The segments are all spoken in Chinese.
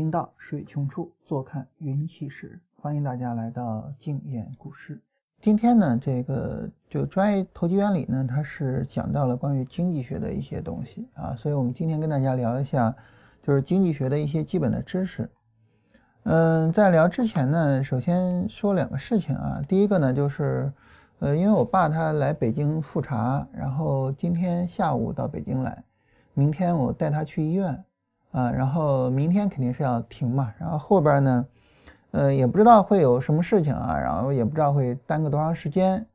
经到水穷处，坐看云起时。欢迎大家来到静言股市。今天呢，这个就专业投机原理呢，它是讲到了关于经济学的一些东西啊，所以我们今天跟大家聊一下，就是经济学的一些基本的知识。嗯，在聊之前呢，首先说两个事情啊。第一个呢，就是呃，因为我爸他来北京复查，然后今天下午到北京来，明天我带他去医院。啊，然后明天肯定是要停嘛，然后后边呢，呃，也不知道会有什么事情啊，然后也不知道会耽搁多长时间，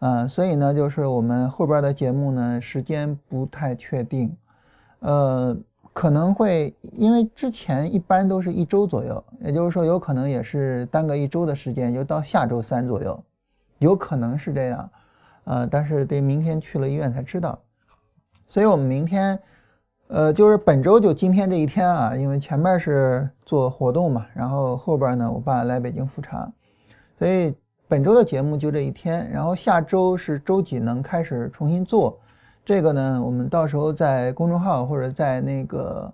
啊，所以呢，就是我们后边的节目呢，时间不太确定，呃，可能会因为之前一般都是一周左右，也就是说有可能也是耽搁一周的时间，就到下周三左右，有可能是这样，呃，但是得明天去了医院才知道，所以我们明天。呃，就是本周就今天这一天啊，因为前面是做活动嘛，然后后边呢，我爸来北京复查，所以本周的节目就这一天。然后下周是周几能开始重新做，这个呢，我们到时候在公众号或者在那个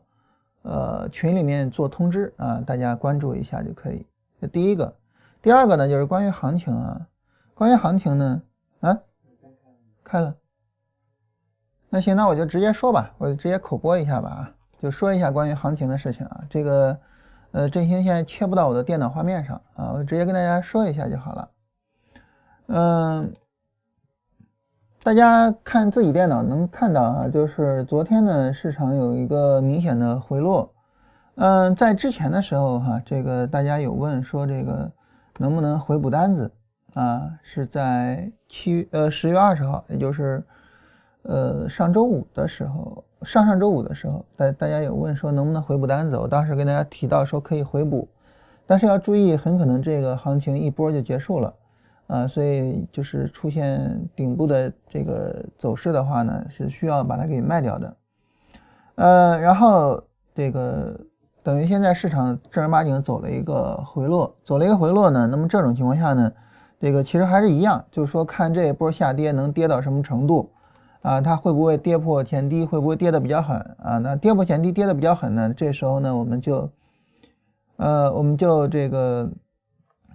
呃群里面做通知啊，大家关注一下就可以。这第一个，第二个呢，就是关于行情啊，关于行情呢，啊，开了。那行，那我就直接说吧，我就直接口播一下吧啊，就说一下关于行情的事情啊。这个，呃，振兴现在切不到我的电脑画面上啊，我直接跟大家说一下就好了。嗯，大家看自己电脑能看到啊，就是昨天呢市场有一个明显的回落。嗯，在之前的时候哈，这个大家有问说这个能不能回补单子啊？是在七呃十月二十号，也就是。呃，上周五的时候，上上周五的时候，大大家有问说能不能回补单子，我当时跟大家提到说可以回补，但是要注意，很可能这个行情一波就结束了，啊，所以就是出现顶部的这个走势的话呢，是需要把它给卖掉的，呃，然后这个等于现在市场正儿八经走了一个回落，走了一个回落呢，那么这种情况下呢，这个其实还是一样，就是说看这一波下跌能跌到什么程度。啊，它会不会跌破前低？会不会跌的比较狠啊？那跌破前低，跌的比较狠呢？这时候呢，我们就，呃，我们就这个，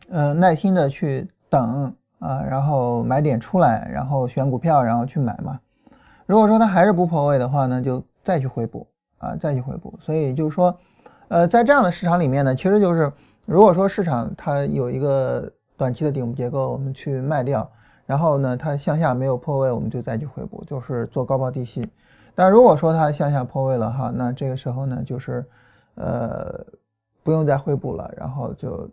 呃，耐心的去等啊，然后买点出来，然后选股票，然后去买嘛。如果说它还是不破位的话呢，就再去回补啊，再去回补。所以就是说，呃，在这样的市场里面呢，其实就是如果说市场它有一个短期的顶部结构，我们去卖掉。然后呢，它向下没有破位，我们就再去回补，就是做高抛低吸。但如果说它向下破位了哈，那这个时候呢，就是呃不用再回补了，然后就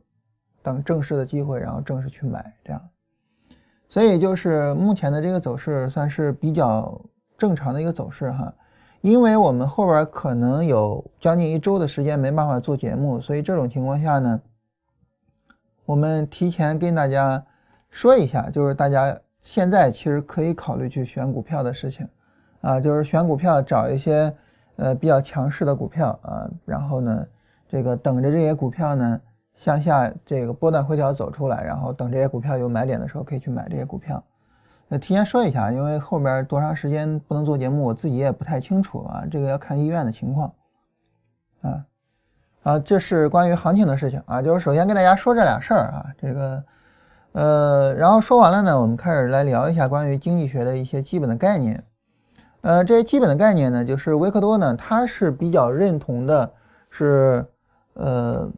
等正式的机会，然后正式去买这样。所以就是目前的这个走势算是比较正常的一个走势哈，因为我们后边可能有将近一周的时间没办法做节目，所以这种情况下呢，我们提前跟大家。说一下，就是大家现在其实可以考虑去选股票的事情，啊，就是选股票找一些呃比较强势的股票啊，然后呢，这个等着这些股票呢向下这个波段回调走出来，然后等这些股票有买点的时候可以去买这些股票。那提前说一下，因为后边多长时间不能做节目，我自己也不太清楚啊，这个要看医院的情况，啊，啊，这是关于行情的事情啊，就是首先跟大家说这俩事儿啊，这个。呃，然后说完了呢，我们开始来聊一下关于经济学的一些基本的概念。呃，这些基本的概念呢，就是维克多呢，他是比较认同的，是呃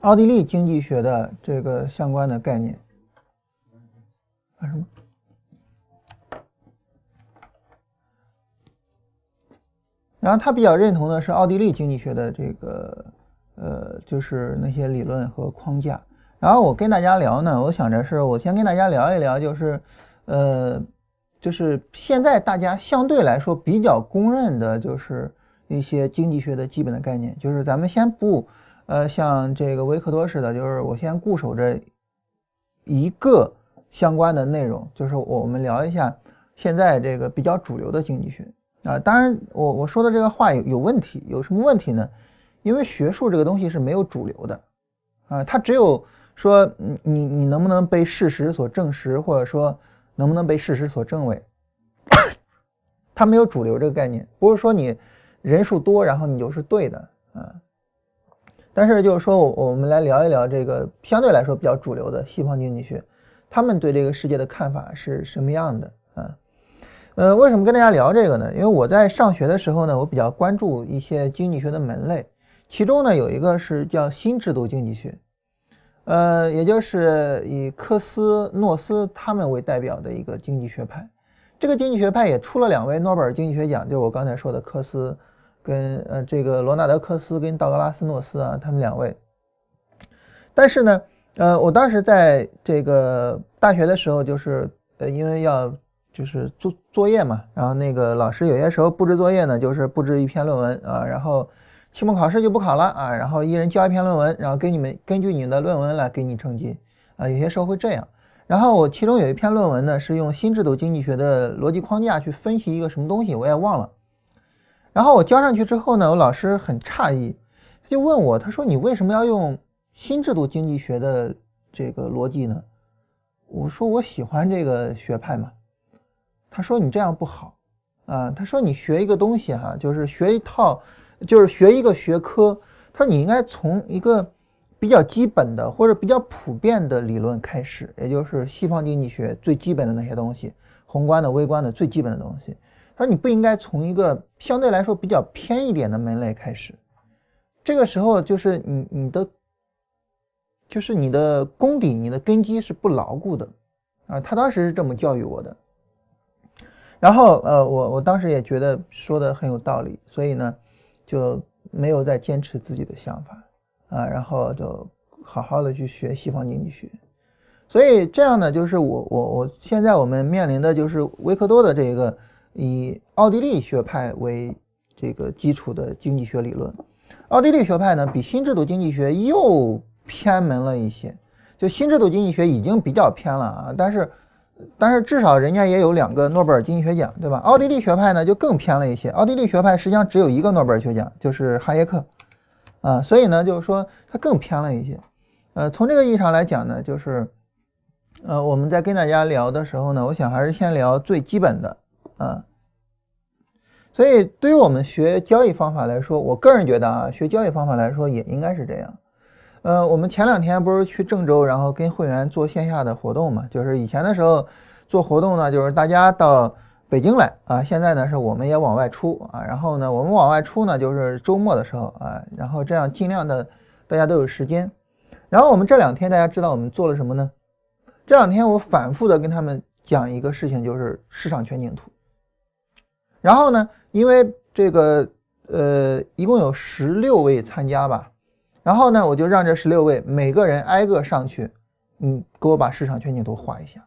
奥地利经济学的这个相关的概念。啊什么？然后他比较认同的是奥地利经济学的这个呃，就是那些理论和框架。然后我跟大家聊呢，我想着是我先跟大家聊一聊，就是，呃，就是现在大家相对来说比较公认的，就是一些经济学的基本的概念。就是咱们先不，呃，像这个维克多似的，就是我先固守着一个相关的内容，就是我们聊一下现在这个比较主流的经济学啊。当然，我我说的这个话有有问题，有什么问题呢？因为学术这个东西是没有主流的啊，它只有。说你你你能不能被事实所证实，或者说能不能被事实所证伪？它没有主流这个概念，不是说你人数多然后你就是对的啊。但是就是说我我们来聊一聊这个相对来说比较主流的西方经济学，他们对这个世界的看法是什么样的啊？呃，为什么跟大家聊这个呢？因为我在上学的时候呢，我比较关注一些经济学的门类，其中呢有一个是叫新制度经济学，呃，也就是以科斯诺斯他们为代表的一个经济学派。这个经济学派也出了两位诺贝尔经济学奖，就我刚才说的科斯。跟呃这个罗纳德科斯跟道格拉斯诺斯啊，他们两位。但是呢，呃，我当时在这个大学的时候，就是呃，因为要就是做作业嘛，然后那个老师有些时候布置作业呢，就是布置一篇论文啊，然后期末考试就不考了啊，然后一人交一篇论文，然后给你们根据你的论文来给你成绩啊，有些时候会这样。然后我其中有一篇论文呢，是用新制度经济学的逻辑框架去分析一个什么东西，我也忘了。然后我交上去之后呢，我老师很诧异，他就问我，他说：“你为什么要用新制度经济学的这个逻辑呢？”我说：“我喜欢这个学派嘛。”他说：“你这样不好啊。”他说：“你学一个东西哈，就是学一套，就是学一个学科。他说你应该从一个比较基本的或者比较普遍的理论开始，也就是西方经济学最基本的那些东西，宏观的、微观的最基本的东西。”他说：“你不应该从一个相对来说比较偏一点的门类开始，这个时候就是你你的，就是你的功底、你的根基是不牢固的啊。”他当时是这么教育我的。然后呃，我我当时也觉得说的很有道理，所以呢就没有再坚持自己的想法啊，然后就好好的去学西方经济学。所以这样呢，就是我我我现在我们面临的就是维克多的这个。以奥地利学派为这个基础的经济学理论，奥地利学派呢比新制度经济学又偏门了一些。就新制度经济学已经比较偏了啊，但是但是至少人家也有两个诺贝尔经济学奖，对吧？奥地利学派呢就更偏了一些。奥地利学派实际上只有一个诺贝尔学奖，就是哈耶克啊，所以呢就是说它更偏了一些。呃，从这个意义上来讲呢，就是呃我们在跟大家聊的时候呢，我想还是先聊最基本的。啊，所以对于我们学交易方法来说，我个人觉得啊，学交易方法来说也应该是这样。呃，我们前两天不是去郑州，然后跟会员做线下的活动嘛？就是以前的时候做活动呢，就是大家到北京来啊，现在呢是我们也往外出啊，然后呢我们往外出呢就是周末的时候啊，然后这样尽量的大家都有时间。然后我们这两天大家知道我们做了什么呢？这两天我反复的跟他们讲一个事情，就是市场全景图。然后呢，因为这个呃，一共有十六位参加吧，然后呢，我就让这十六位每个人挨个上去，你给我把市场全景图画一下，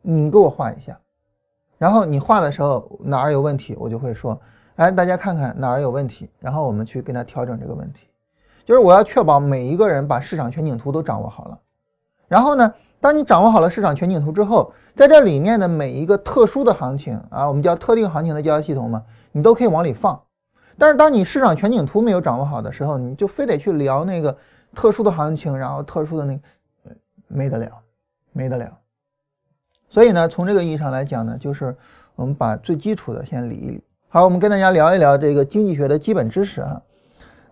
你给我画一下，然后你画的时候哪儿有问题，我就会说，哎，大家看看哪儿有问题，然后我们去跟他调整这个问题，就是我要确保每一个人把市场全景图都掌握好了，然后呢。当你掌握好了市场全景图之后，在这里面的每一个特殊的行情啊，我们叫特定行情的交易系统嘛，你都可以往里放。但是当你市场全景图没有掌握好的时候，你就非得去聊那个特殊的行情，然后特殊的那个，没得了，没得了。所以呢，从这个意义上来讲呢，就是我们把最基础的先理一理。好，我们跟大家聊一聊这个经济学的基本知识啊。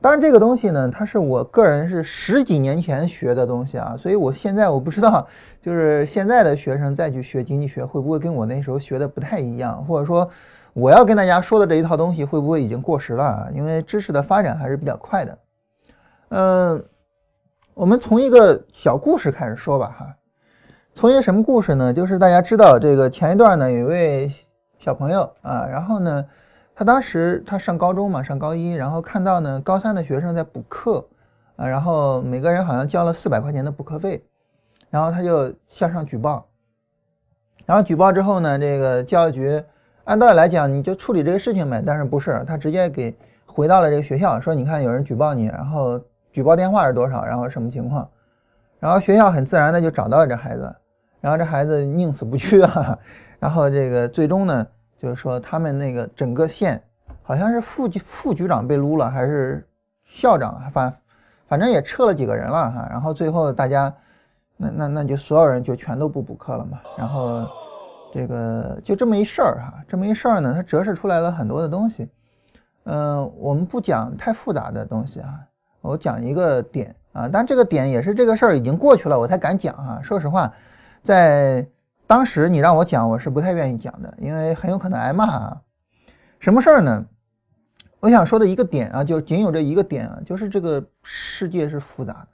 当然，这个东西呢，它是我个人是十几年前学的东西啊，所以我现在我不知道，就是现在的学生再去学经济学，会不会跟我那时候学的不太一样，或者说我要跟大家说的这一套东西会不会已经过时了啊？因为知识的发展还是比较快的。嗯，我们从一个小故事开始说吧，哈，从一个什么故事呢？就是大家知道这个前一段呢，有一位小朋友啊，然后呢。他当时他上高中嘛，上高一，然后看到呢高三的学生在补课，啊，然后每个人好像交了四百块钱的补课费，然后他就向上举报，然后举报之后呢，这个教育局按道理来讲你就处理这个事情呗，但是不是，他直接给回到了这个学校，说你看有人举报你，然后举报电话是多少，然后什么情况，然后学校很自然的就找到了这孩子，然后这孩子宁死不屈啊，然后这个最终呢。就是说，他们那个整个县好像是副副局长被撸了，还是校长，反反正也撤了几个人了哈。然后最后大家，那那那就所有人就全都不补课了嘛。然后这个就这么一事儿哈，这么一事儿呢，它折射出来了很多的东西。嗯，我们不讲太复杂的东西啊，我讲一个点啊，但这个点也是这个事儿已经过去了，我才敢讲啊。说实话，在当时你让我讲，我是不太愿意讲的，因为很有可能挨骂啊。什么事儿呢？我想说的一个点啊，就仅有这一个点啊，就是这个世界是复杂的，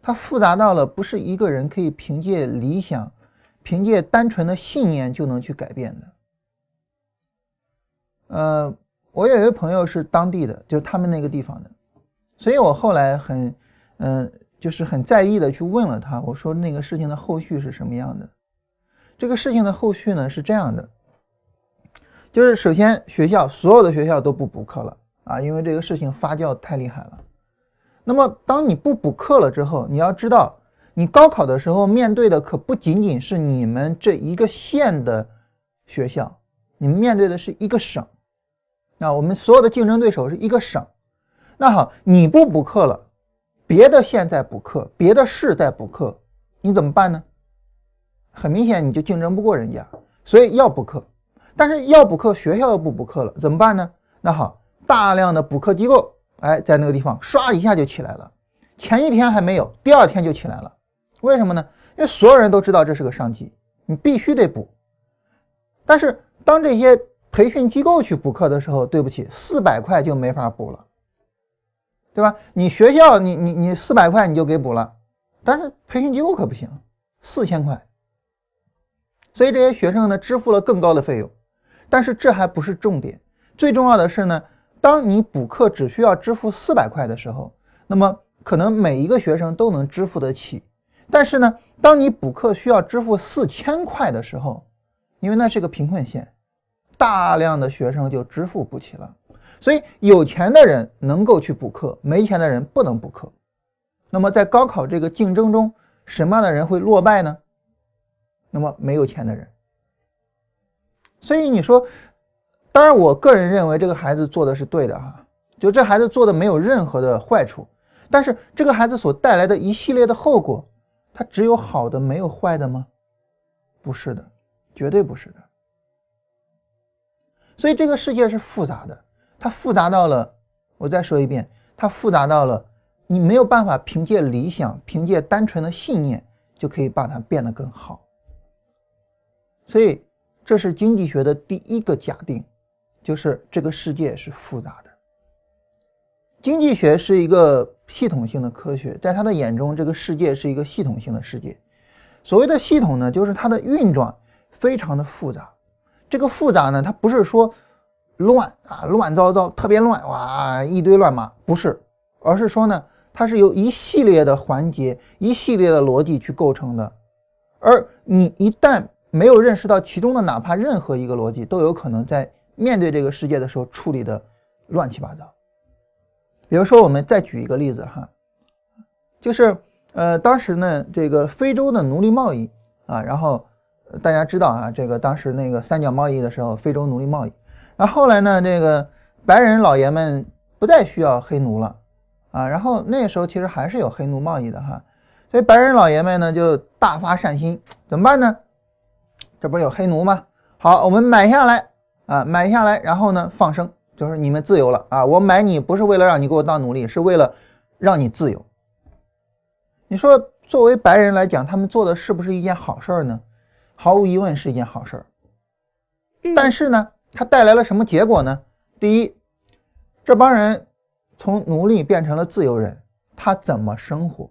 它复杂到了不是一个人可以凭借理想、凭借单纯的信念就能去改变的。呃，我有一个朋友是当地的，就他们那个地方的，所以我后来很，嗯，就是很在意的去问了他，我说那个事情的后续是什么样的？这个事情的后续呢是这样的。就是首先学校所有的学校都不补课了啊，因为这个事情发酵太厉害了。那么当你不补课了之后，你要知道，你高考的时候面对的可不仅仅是你们这一个县的学校，你们面对的是一个省。那我们所有的竞争对手是一个省。那好，你不补课了，别的县在补课，别的市在补课，你怎么办呢？很明显你就竞争不过人家，所以要补课。但是要补课，学校又不补课了，怎么办呢？那好，大量的补课机构，哎，在那个地方唰一下就起来了。前一天还没有，第二天就起来了。为什么呢？因为所有人都知道这是个商机，你必须得补。但是当这些培训机构去补课的时候，对不起，四百块就没法补了，对吧？你学校，你你你四百块你就给补了，但是培训机构可不行，四千块。所以这些学生呢，支付了更高的费用。但是这还不是重点，最重要的是呢，当你补课只需要支付四百块的时候，那么可能每一个学生都能支付得起。但是呢，当你补课需要支付四千块的时候，因为那是个贫困县，大量的学生就支付不起了。所以有钱的人能够去补课，没钱的人不能补课。那么在高考这个竞争中，什么样的人会落败呢？那么没有钱的人。所以你说，当然，我个人认为这个孩子做的是对的哈，就这孩子做的没有任何的坏处，但是这个孩子所带来的一系列的后果，它只有好的没有坏的吗？不是的，绝对不是的。所以这个世界是复杂的，它复杂到了，我再说一遍，它复杂到了你没有办法凭借理想、凭借单纯的信念就可以把它变得更好。所以。这是经济学的第一个假定，就是这个世界是复杂的。经济学是一个系统性的科学，在他的眼中，这个世界是一个系统性的世界。所谓的系统呢，就是它的运转非常的复杂。这个复杂呢，它不是说乱啊，乱糟糟，特别乱哇，一堆乱码，不是，而是说呢，它是由一系列的环节、一系列的逻辑去构成的。而你一旦没有认识到其中的哪怕任何一个逻辑，都有可能在面对这个世界的时候处理的乱七八糟。比如说，我们再举一个例子哈，就是呃，当时呢，这个非洲的奴隶贸易啊，然后大家知道啊，这个当时那个三角贸易的时候，非洲奴隶贸易，然后来呢，这个白人老爷们不再需要黑奴了啊，然后那时候其实还是有黑奴贸易的哈，所以白人老爷们呢就大发善心，怎么办呢？这不是有黑奴吗？好，我们买下来啊，买下来，然后呢，放生，就是你们自由了啊。我买你不是为了让你给我当奴隶，是为了让你自由。你说，作为白人来讲，他们做的是不是一件好事儿呢？毫无疑问是一件好事儿。但是呢，它带来了什么结果呢？第一，这帮人从奴隶变成了自由人，他怎么生活？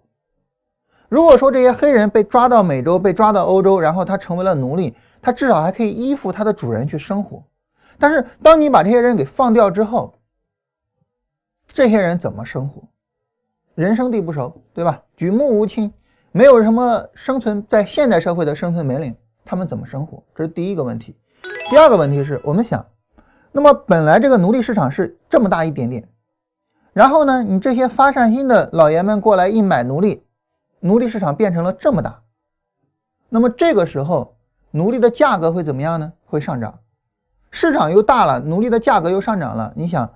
如果说这些黑人被抓到美洲，被抓到欧洲，然后他成为了奴隶，他至少还可以依附他的主人去生活。但是，当你把这些人给放掉之后，这些人怎么生活？人生地不熟，对吧？举目无亲，没有什么生存在现代社会的生存本领，他们怎么生活？这是第一个问题。第二个问题是我们想，那么本来这个奴隶市场是这么大一点点，然后呢，你这些发善心的老爷们过来一买奴隶。奴隶市场变成了这么大，那么这个时候奴隶的价格会怎么样呢？会上涨，市场又大了，奴隶的价格又上涨了。你想，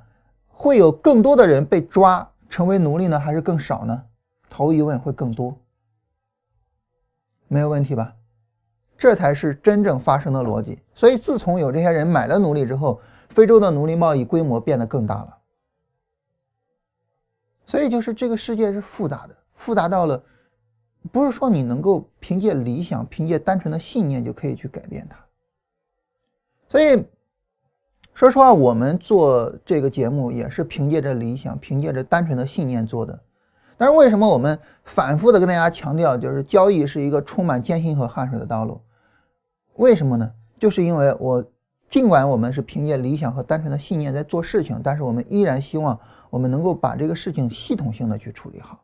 会有更多的人被抓成为奴隶呢，还是更少呢？毫无疑问会更多，没有问题吧？这才是真正发生的逻辑。所以自从有这些人买了奴隶之后，非洲的奴隶贸易规模变得更大了。所以就是这个世界是复杂的，复杂到了不是说你能够凭借理想、凭借单纯的信念就可以去改变它。所以说实话，我们做这个节目也是凭借着理想、凭借着单纯的信念做的。但是为什么我们反复的跟大家强调，就是交易是一个充满艰辛和汗水的道路？为什么呢？就是因为我尽管我们是凭借理想和单纯的信念在做事情，但是我们依然希望我们能够把这个事情系统性的去处理好，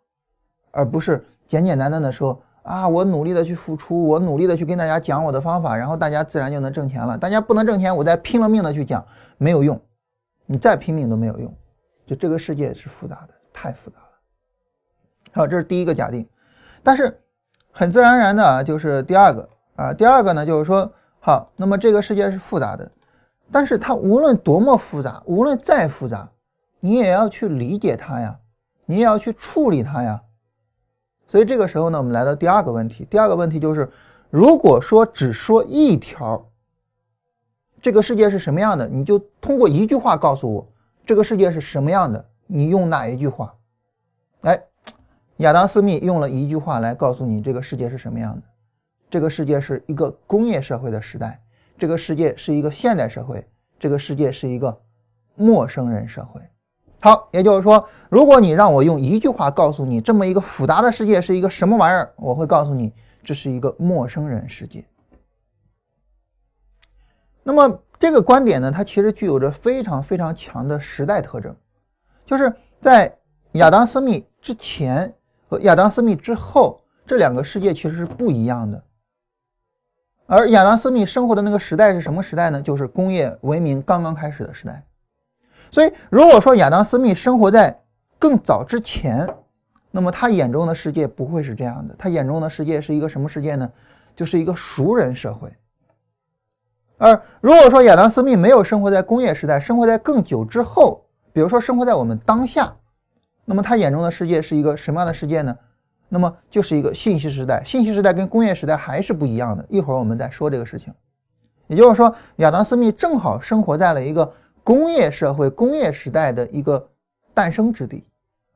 而不是简简单单的说啊，我努力的去付出，我努力的去跟大家讲我的方法，然后大家自然就能挣钱了。大家不能挣钱，我再拼了命的去讲没有用，你再拼命都没有用。就这个世界是复杂的，太复杂了。好，这是第一个假定，但是很自然而然的啊，就是第二个啊，第二个呢就是说，好，那么这个世界是复杂的，但是它无论多么复杂，无论再复杂，你也要去理解它呀，你也要去处理它呀。所以这个时候呢，我们来到第二个问题，第二个问题就是，如果说只说一条，这个世界是什么样的，你就通过一句话告诉我这个世界是什么样的，你用哪一句话？哎。亚当·斯密用了一句话来告诉你这个世界是什么样的：这个世界是一个工业社会的时代，这个世界是一个现代社会，这个世界是一个陌生人社会。好，也就是说，如果你让我用一句话告诉你这么一个复杂的世界是一个什么玩意儿，我会告诉你这是一个陌生人世界。那么这个观点呢，它其实具有着非常非常强的时代特征，就是在亚当·斯密之前。和亚当·斯密之后，这两个世界其实是不一样的。而亚当·斯密生活的那个时代是什么时代呢？就是工业文明刚刚开始的时代。所以，如果说亚当·斯密生活在更早之前，那么他眼中的世界不会是这样的。他眼中的世界是一个什么世界呢？就是一个熟人社会。而如果说亚当·斯密没有生活在工业时代，生活在更久之后，比如说生活在我们当下。那么他眼中的世界是一个什么样的世界呢？那么就是一个信息时代。信息时代跟工业时代还是不一样的。一会儿我们再说这个事情。也就是说，亚当·斯密正好生活在了一个工业社会、工业时代的一个诞生之地，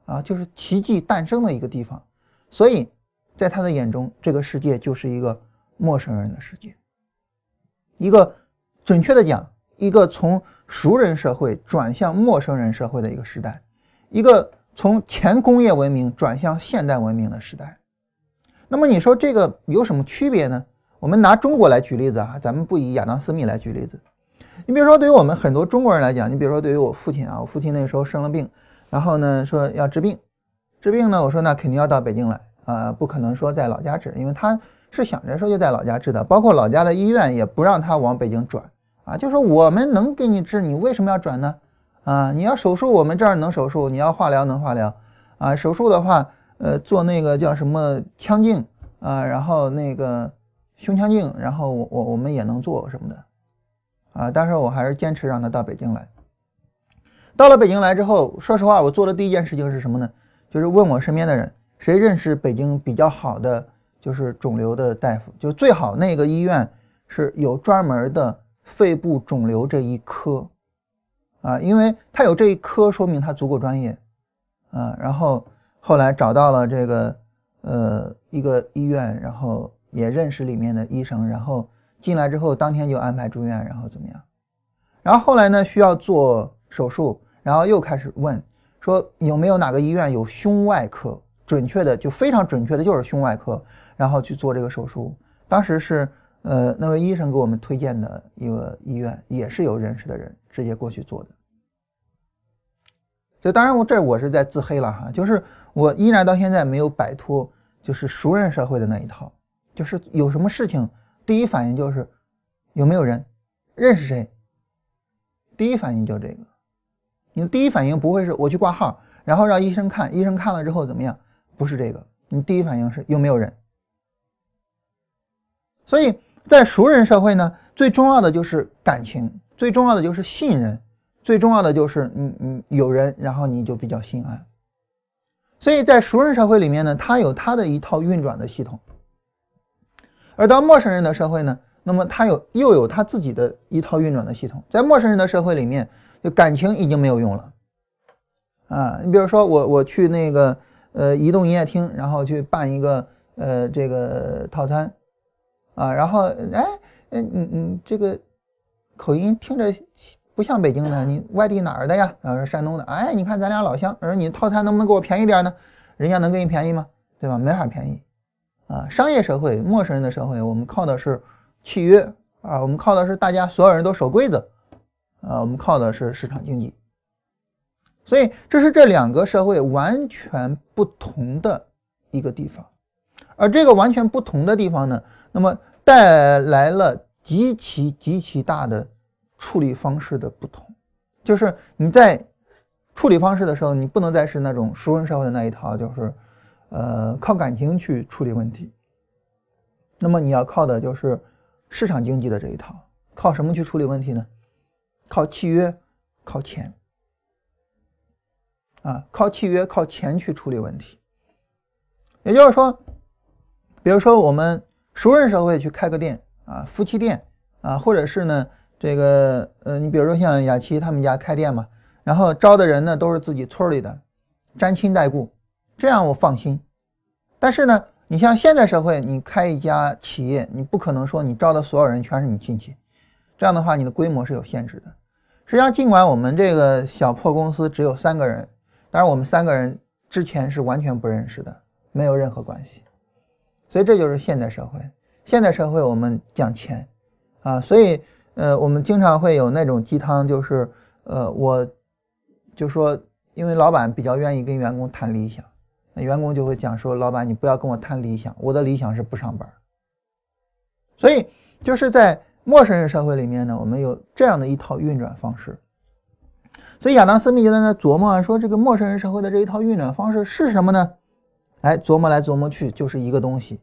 啊，就是奇迹诞生的一个地方。所以，在他的眼中，这个世界就是一个陌生人的世界，一个准确的讲，一个从熟人社会转向陌生人社会的一个时代，一个。从前工业文明转向现代文明的时代，那么你说这个有什么区别呢？我们拿中国来举例子啊，咱们不以亚当·斯密来举例子。你比如说，对于我们很多中国人来讲，你比如说对于我父亲啊，我父亲那时候生了病，然后呢说要治病，治病呢，我说那肯定要到北京来啊，不可能说在老家治，因为他是想着说就在老家治的，包括老家的医院也不让他往北京转啊，就说我们能给你治，你为什么要转呢？啊，你要手术，我们这儿能手术；你要化疗，能化疗。啊，手术的话，呃，做那个叫什么腔镜啊，然后那个胸腔镜，然后我我我们也能做什么的。啊，但是我还是坚持让他到北京来。到了北京来之后，说实话，我做的第一件事情是什么呢？就是问我身边的人，谁认识北京比较好的就是肿瘤的大夫，就最好那个医院是有专门的肺部肿瘤这一科。啊，因为他有这一科，说明他足够专业，啊，然后后来找到了这个呃一个医院，然后也认识里面的医生，然后进来之后当天就安排住院，然后怎么样？然后后来呢需要做手术，然后又开始问说有没有哪个医院有胸外科，准确的就非常准确的就是胸外科，然后去做这个手术。当时是呃那位医生给我们推荐的一个医院，也是有认识的人。直接过去做的，就当然我这我是在自黑了哈，就是我依然到现在没有摆脱就是熟人社会的那一套，就是有什么事情第一反应就是有没有人认识谁，第一反应就这个，你的第一反应不会是我去挂号，然后让医生看，医生看了之后怎么样？不是这个，你第一反应是有没有人。所以在熟人社会呢，最重要的就是感情。最重要的就是信任，最重要的就是嗯嗯有人，然后你就比较心安。所以在熟人社会里面呢，他有他的一套运转的系统；而到陌生人的社会呢，那么他有又有他自己的一套运转的系统。在陌生人的社会里面，就感情已经没有用了啊。你比如说我我去那个呃移动营业厅，然后去办一个呃这个套餐啊，然后哎嗯嗯嗯这个口音听着不像北京的，你外地哪儿的呀？然后是山东的，哎你看咱俩老乡，我说你套餐能不能给我便宜点呢？人家能给你便宜吗？对吧？没法便宜啊。商业社会，陌生人的社会，我们靠的是契约啊，我们靠的是大家所有人都守规则。啊，我们靠的是市场经济，所以这是这两个社会完全不同的一个地方，而这个完全不同的地方呢，那么带来了极其极其大的处理方式的不同，就是你在处理方式的时候，你不能再是那种熟人社会的那一套，就是呃靠感情去处理问题，那么你要靠的就是市场经济的这一套，靠什么去处理问题呢？靠契约，靠钱，啊，靠契约，靠钱去处理问题。也就是说，比如说我们熟人社会去开个店啊，夫妻店啊，或者是呢，这个呃，你比如说像雅琪他们家开店嘛，然后招的人呢都是自己村里的，沾亲带故，这样我放心。但是呢，你像现代社会，你开一家企业，你不可能说你招的所有人全是你亲戚，这样的话你的规模是有限制的。实际上，尽管我们这个小破公司只有三个人，但是我们三个人之前是完全不认识的，没有任何关系。所以这就是现代社会。现代社会我们讲钱啊，所以呃，我们经常会有那种鸡汤，就是呃，我就说，因为老板比较愿意跟员工谈理想，那员工就会讲说，老板你不要跟我谈理想，我的理想是不上班。所以就是在。陌生人社会里面呢，我们有这样的一套运转方式，所以亚当·斯密就在那琢磨说，这个陌生人社会的这一套运转方式是什么呢？哎，琢磨来琢磨去，就是一个东西。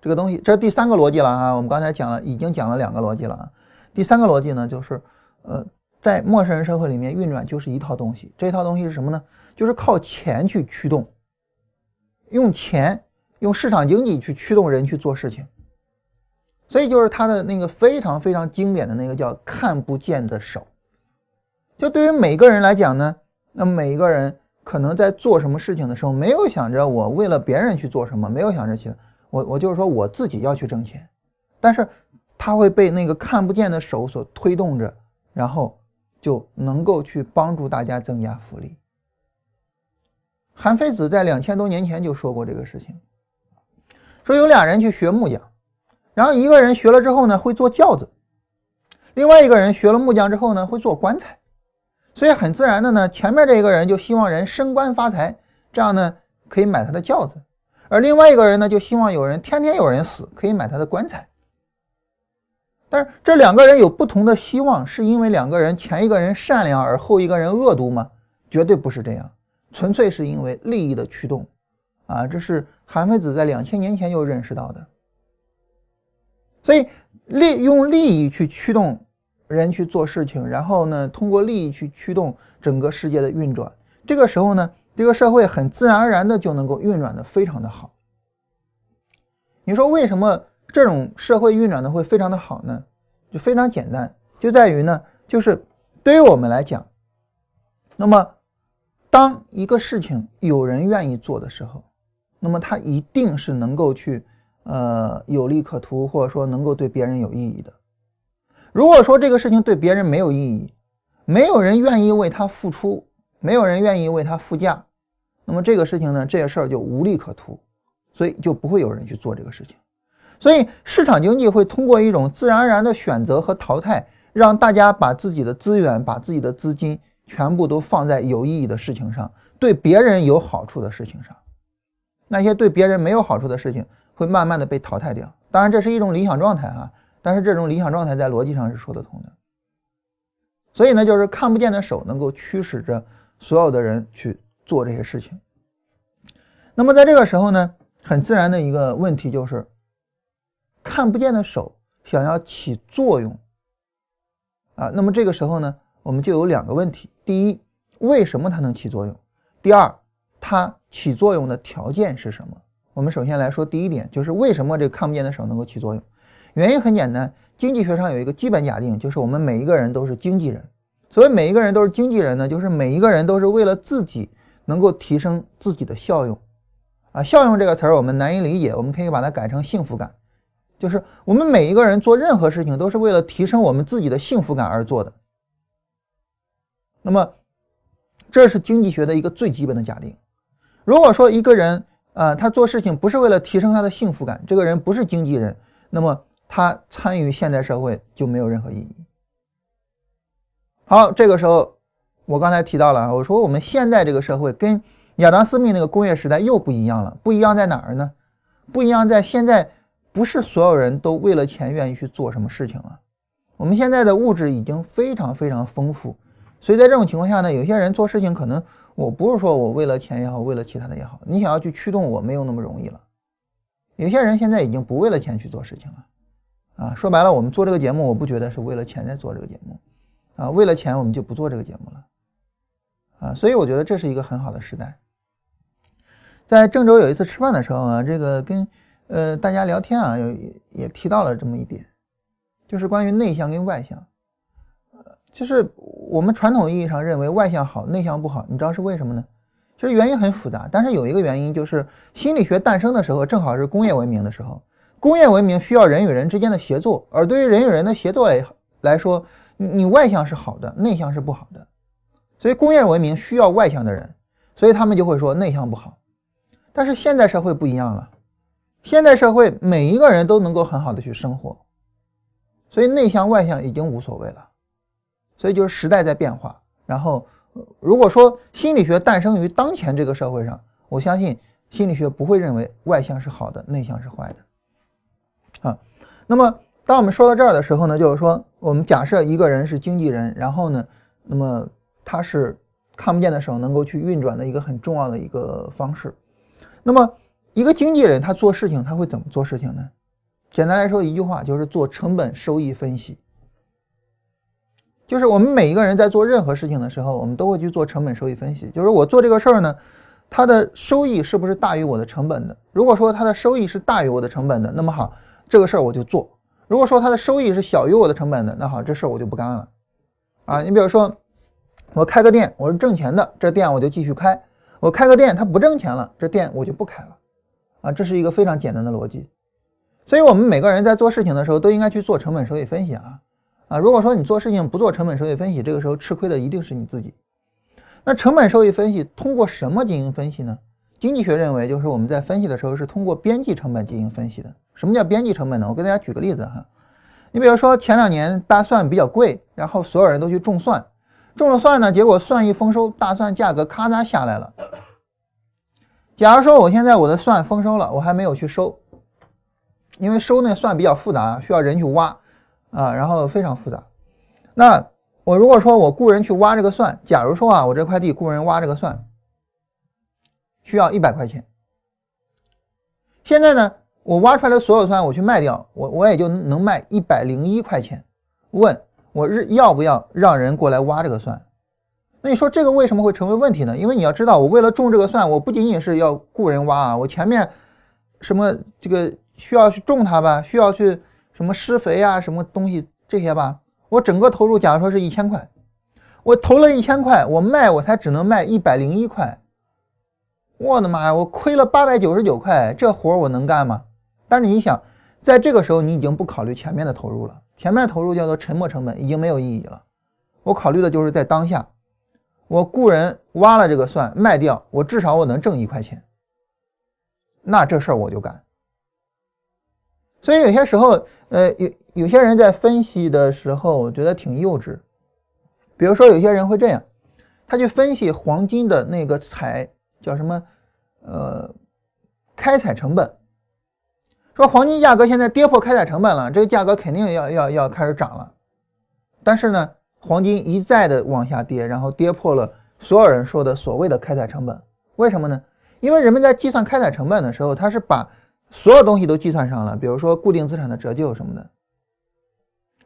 这个东西，这是第三个逻辑了啊。我们刚才讲了，已经讲了两个逻辑了啊。第三个逻辑呢，就是呃，在陌生人社会里面运转就是一套东西。这一套东西是什么呢？就是靠钱去驱动，用钱，用市场经济去驱动人去做事情。所以就是他的那个非常非常经典的那个叫看不见的手，就对于每个人来讲呢，那每一个人可能在做什么事情的时候，没有想着我为了别人去做什么，没有想着去，我我就是说我自己要去挣钱，但是他会被那个看不见的手所推动着，然后就能够去帮助大家增加福利。韩非子在两千多年前就说过这个事情，说有俩人去学木匠。然后一个人学了之后呢，会做轿子；另外一个人学了木匠之后呢，会做棺材。所以很自然的呢，前面这一个人就希望人升官发财，这样呢可以买他的轿子；而另外一个人呢，就希望有人天天有人死，可以买他的棺材。但是这两个人有不同的希望，是因为两个人前一个人善良而后一个人恶毒吗？绝对不是这样，纯粹是因为利益的驱动。啊，这是韩非子在两千年前就认识到的。所以利用利益去驱动人去做事情，然后呢，通过利益去驱动整个世界的运转。这个时候呢，这个社会很自然而然的就能够运转的非常的好。你说为什么这种社会运转的会非常的好呢？就非常简单，就在于呢，就是对于我们来讲，那么当一个事情有人愿意做的时候，那么他一定是能够去。呃，有利可图，或者说能够对别人有意义的。如果说这个事情对别人没有意义，没有人愿意为他付出，没有人愿意为他付价，那么这个事情呢，这个事儿就无利可图，所以就不会有人去做这个事情。所以市场经济会通过一种自然而然的选择和淘汰，让大家把自己的资源、把自己的资金全部都放在有意义的事情上，对别人有好处的事情上。那些对别人没有好处的事情。会慢慢的被淘汰掉，当然这是一种理想状态哈，但是这种理想状态在逻辑上是说得通的。所以呢，就是看不见的手能够驱使着所有的人去做这些事情。那么在这个时候呢，很自然的一个问题就是，看不见的手想要起作用啊，那么这个时候呢，我们就有两个问题：第一，为什么它能起作用？第二，它起作用的条件是什么？我们首先来说第一点，就是为什么这个看不见的手能够起作用？原因很简单，经济学上有一个基本假定，就是我们每一个人都是经纪人，所谓每一个人都是经纪人呢，就是每一个人都是为了自己能够提升自己的效用。啊，效用这个词儿我们难以理解，我们可以把它改成幸福感。就是我们每一个人做任何事情都是为了提升我们自己的幸福感而做的。那么，这是经济学的一个最基本的假定。如果说一个人啊，他做事情不是为了提升他的幸福感，这个人不是经纪人，那么他参与现代社会就没有任何意义。好，这个时候我刚才提到了，我说我们现在这个社会跟亚当·斯密那个工业时代又不一样了，不一样在哪儿呢？不一样在现在。不是所有人都为了钱愿意去做什么事情了。我们现在的物质已经非常非常丰富，所以在这种情况下呢，有些人做事情可能我不是说我为了钱也好，为了其他的也好，你想要去驱动我没有那么容易了。有些人现在已经不为了钱去做事情了，啊，说白了，我们做这个节目，我不觉得是为了钱在做这个节目，啊，为了钱我们就不做这个节目了，啊，所以我觉得这是一个很好的时代。在郑州有一次吃饭的时候啊，这个跟。呃，大家聊天啊，也也提到了这么一点，就是关于内向跟外向。就是我们传统意义上认为外向好，内向不好，你知道是为什么呢？其实原因很复杂，但是有一个原因就是心理学诞生的时候正好是工业文明的时候，工业文明需要人与人之间的协作，而对于人与人的协作来来说，你外向是好的，内向是不好的，所以工业文明需要外向的人，所以他们就会说内向不好。但是现代社会不一样了。现代社会每一个人都能够很好的去生活，所以内向外向已经无所谓了。所以就是时代在变化。然后，如果说心理学诞生于当前这个社会上，我相信心理学不会认为外向是好的，内向是坏的。啊，那么当我们说到这儿的时候呢，就是说我们假设一个人是经纪人，然后呢，那么他是看不见的手能够去运转的一个很重要的一个方式，那么。一个经纪人他做事情他会怎么做事情呢？简单来说一句话就是做成本收益分析。就是我们每一个人在做任何事情的时候，我们都会去做成本收益分析。就是我做这个事儿呢，它的收益是不是大于我的成本的？如果说它的收益是大于我的成本的，那么好，这个事儿我就做；如果说它的收益是小于我的成本的，那好，这事儿我就不干了。啊，你比如说我开个店，我是挣钱的，这店我就继续开；我开个店它不挣钱了，这店我就不开了。啊，这是一个非常简单的逻辑，所以我们每个人在做事情的时候都应该去做成本收益分析啊啊！如果说你做事情不做成本收益分析，这个时候吃亏的一定是你自己。那成本收益分析通过什么进行分析呢？经济学认为，就是我们在分析的时候是通过边际成本进行分析的。什么叫边际成本呢？我给大家举个例子哈，你比如说前两年大蒜比较贵，然后所有人都去种蒜，种了蒜呢，结果蒜一丰收，大蒜价格咔嚓下来了。假如说我现在我的蒜丰收了，我还没有去收，因为收那蒜比较复杂，需要人去挖啊，然后非常复杂。那我如果说我雇人去挖这个蒜，假如说啊，我这块地雇人挖这个蒜需要一百块钱，现在呢，我挖出来的所有蒜我去卖掉，我我也就能卖一百零一块钱。问我日要不要让人过来挖这个蒜？那你说这个为什么会成为问题呢？因为你要知道，我为了种这个蒜，我不仅仅是要雇人挖啊，我前面什么这个需要去种它吧，需要去什么施肥啊，什么东西这些吧，我整个投入假如说是一千块，我投了一千块，我卖我才只能卖一百零一块，我的妈呀，我亏了八百九十九块，这活我能干吗？但是你想，在这个时候你已经不考虑前面的投入了，前面投入叫做沉没成本，已经没有意义了，我考虑的就是在当下。我雇人挖了这个蒜卖掉，我至少我能挣一块钱，那这事儿我就干。所以有些时候，呃，有有些人在分析的时候，我觉得挺幼稚。比如说，有些人会这样，他去分析黄金的那个采叫什么，呃，开采成本，说黄金价格现在跌破开采成本了，这个价格肯定要要要开始涨了，但是呢？黄金一再的往下跌，然后跌破了所有人说的所谓的开采成本。为什么呢？因为人们在计算开采成本的时候，他是把所有东西都计算上了，比如说固定资产的折旧什么的。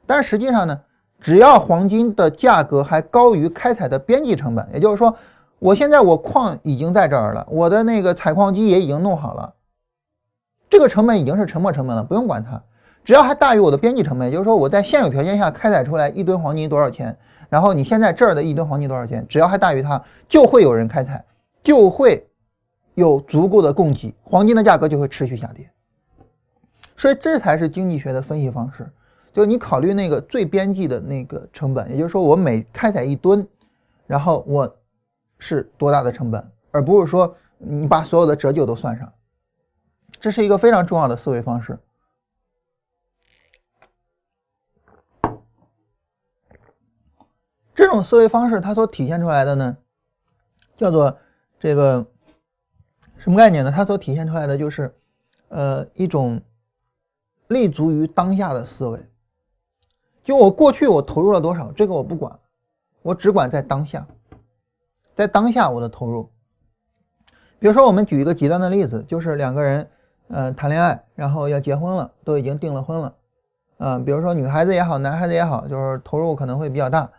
但实际上呢，只要黄金的价格还高于开采的边际成本，也就是说，我现在我矿已经在这儿了，我的那个采矿机也已经弄好了，这个成本已经是沉没成本了，不用管它。只要还大于我的边际成本，也就是说我在现有条件下开采出来一吨黄金多少钱，然后你现在这儿的一吨黄金多少钱，只要还大于它，就会有人开采，就会有足够的供给，黄金的价格就会持续下跌。所以这才是经济学的分析方式，就你考虑那个最边际的那个成本，也就是说我每开采一吨，然后我是多大的成本，而不是说你把所有的折旧都算上。这是一个非常重要的思维方式。这种思维方式，它所体现出来的呢，叫做这个什么概念呢？它所体现出来的就是，呃，一种立足于当下的思维。就我过去我投入了多少，这个我不管，我只管在当下，在当下我的投入。比如说，我们举一个极端的例子，就是两个人，嗯，谈恋爱，然后要结婚了，都已经订了婚了，嗯，比如说女孩子也好，男孩子也好，就是投入可能会比较大。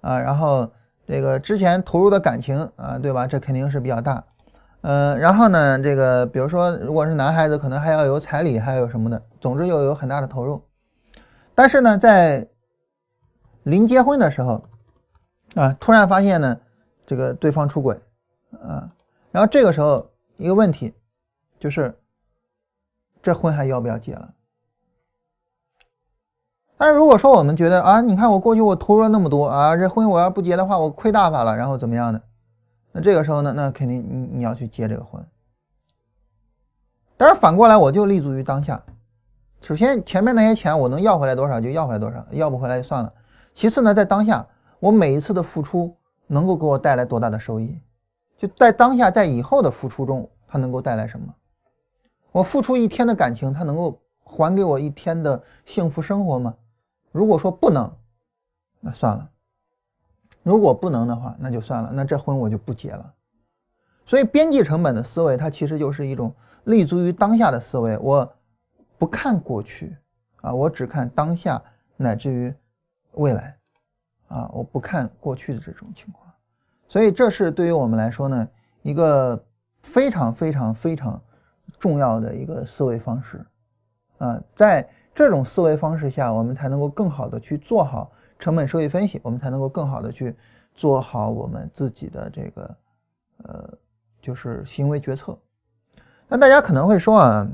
啊，然后这个之前投入的感情啊，对吧？这肯定是比较大，嗯，然后呢，这个比如说，如果是男孩子，可能还要有彩礼，还有什么的，总之又有很大的投入。但是呢，在临结婚的时候，啊，突然发现呢，这个对方出轨，啊，然后这个时候一个问题就是，这婚还要不要结了？但是如果说我们觉得啊，你看我过去我投入了那么多啊，这婚我要不结的话，我亏大发了，然后怎么样的？那这个时候呢，那肯定你你要去结这个婚。但是反过来，我就立足于当下。首先前面那些钱我能要回来多少就要回来多少，要不回来就算了。其次呢，在当下我每一次的付出能够给我带来多大的收益？就在当下，在以后的付出中，它能够带来什么？我付出一天的感情，它能够还给我一天的幸福生活吗？如果说不能，那算了；如果不能的话，那就算了。那这婚我就不结了。所以边际成本的思维，它其实就是一种立足于当下的思维。我不看过去啊，我只看当下，乃至于未来啊，我不看过去的这种情况。所以这是对于我们来说呢，一个非常非常非常重要的一个思维方式啊，在。这种思维方式下，我们才能够更好的去做好成本收益分析，我们才能够更好的去做好我们自己的这个呃，就是行为决策。那大家可能会说啊，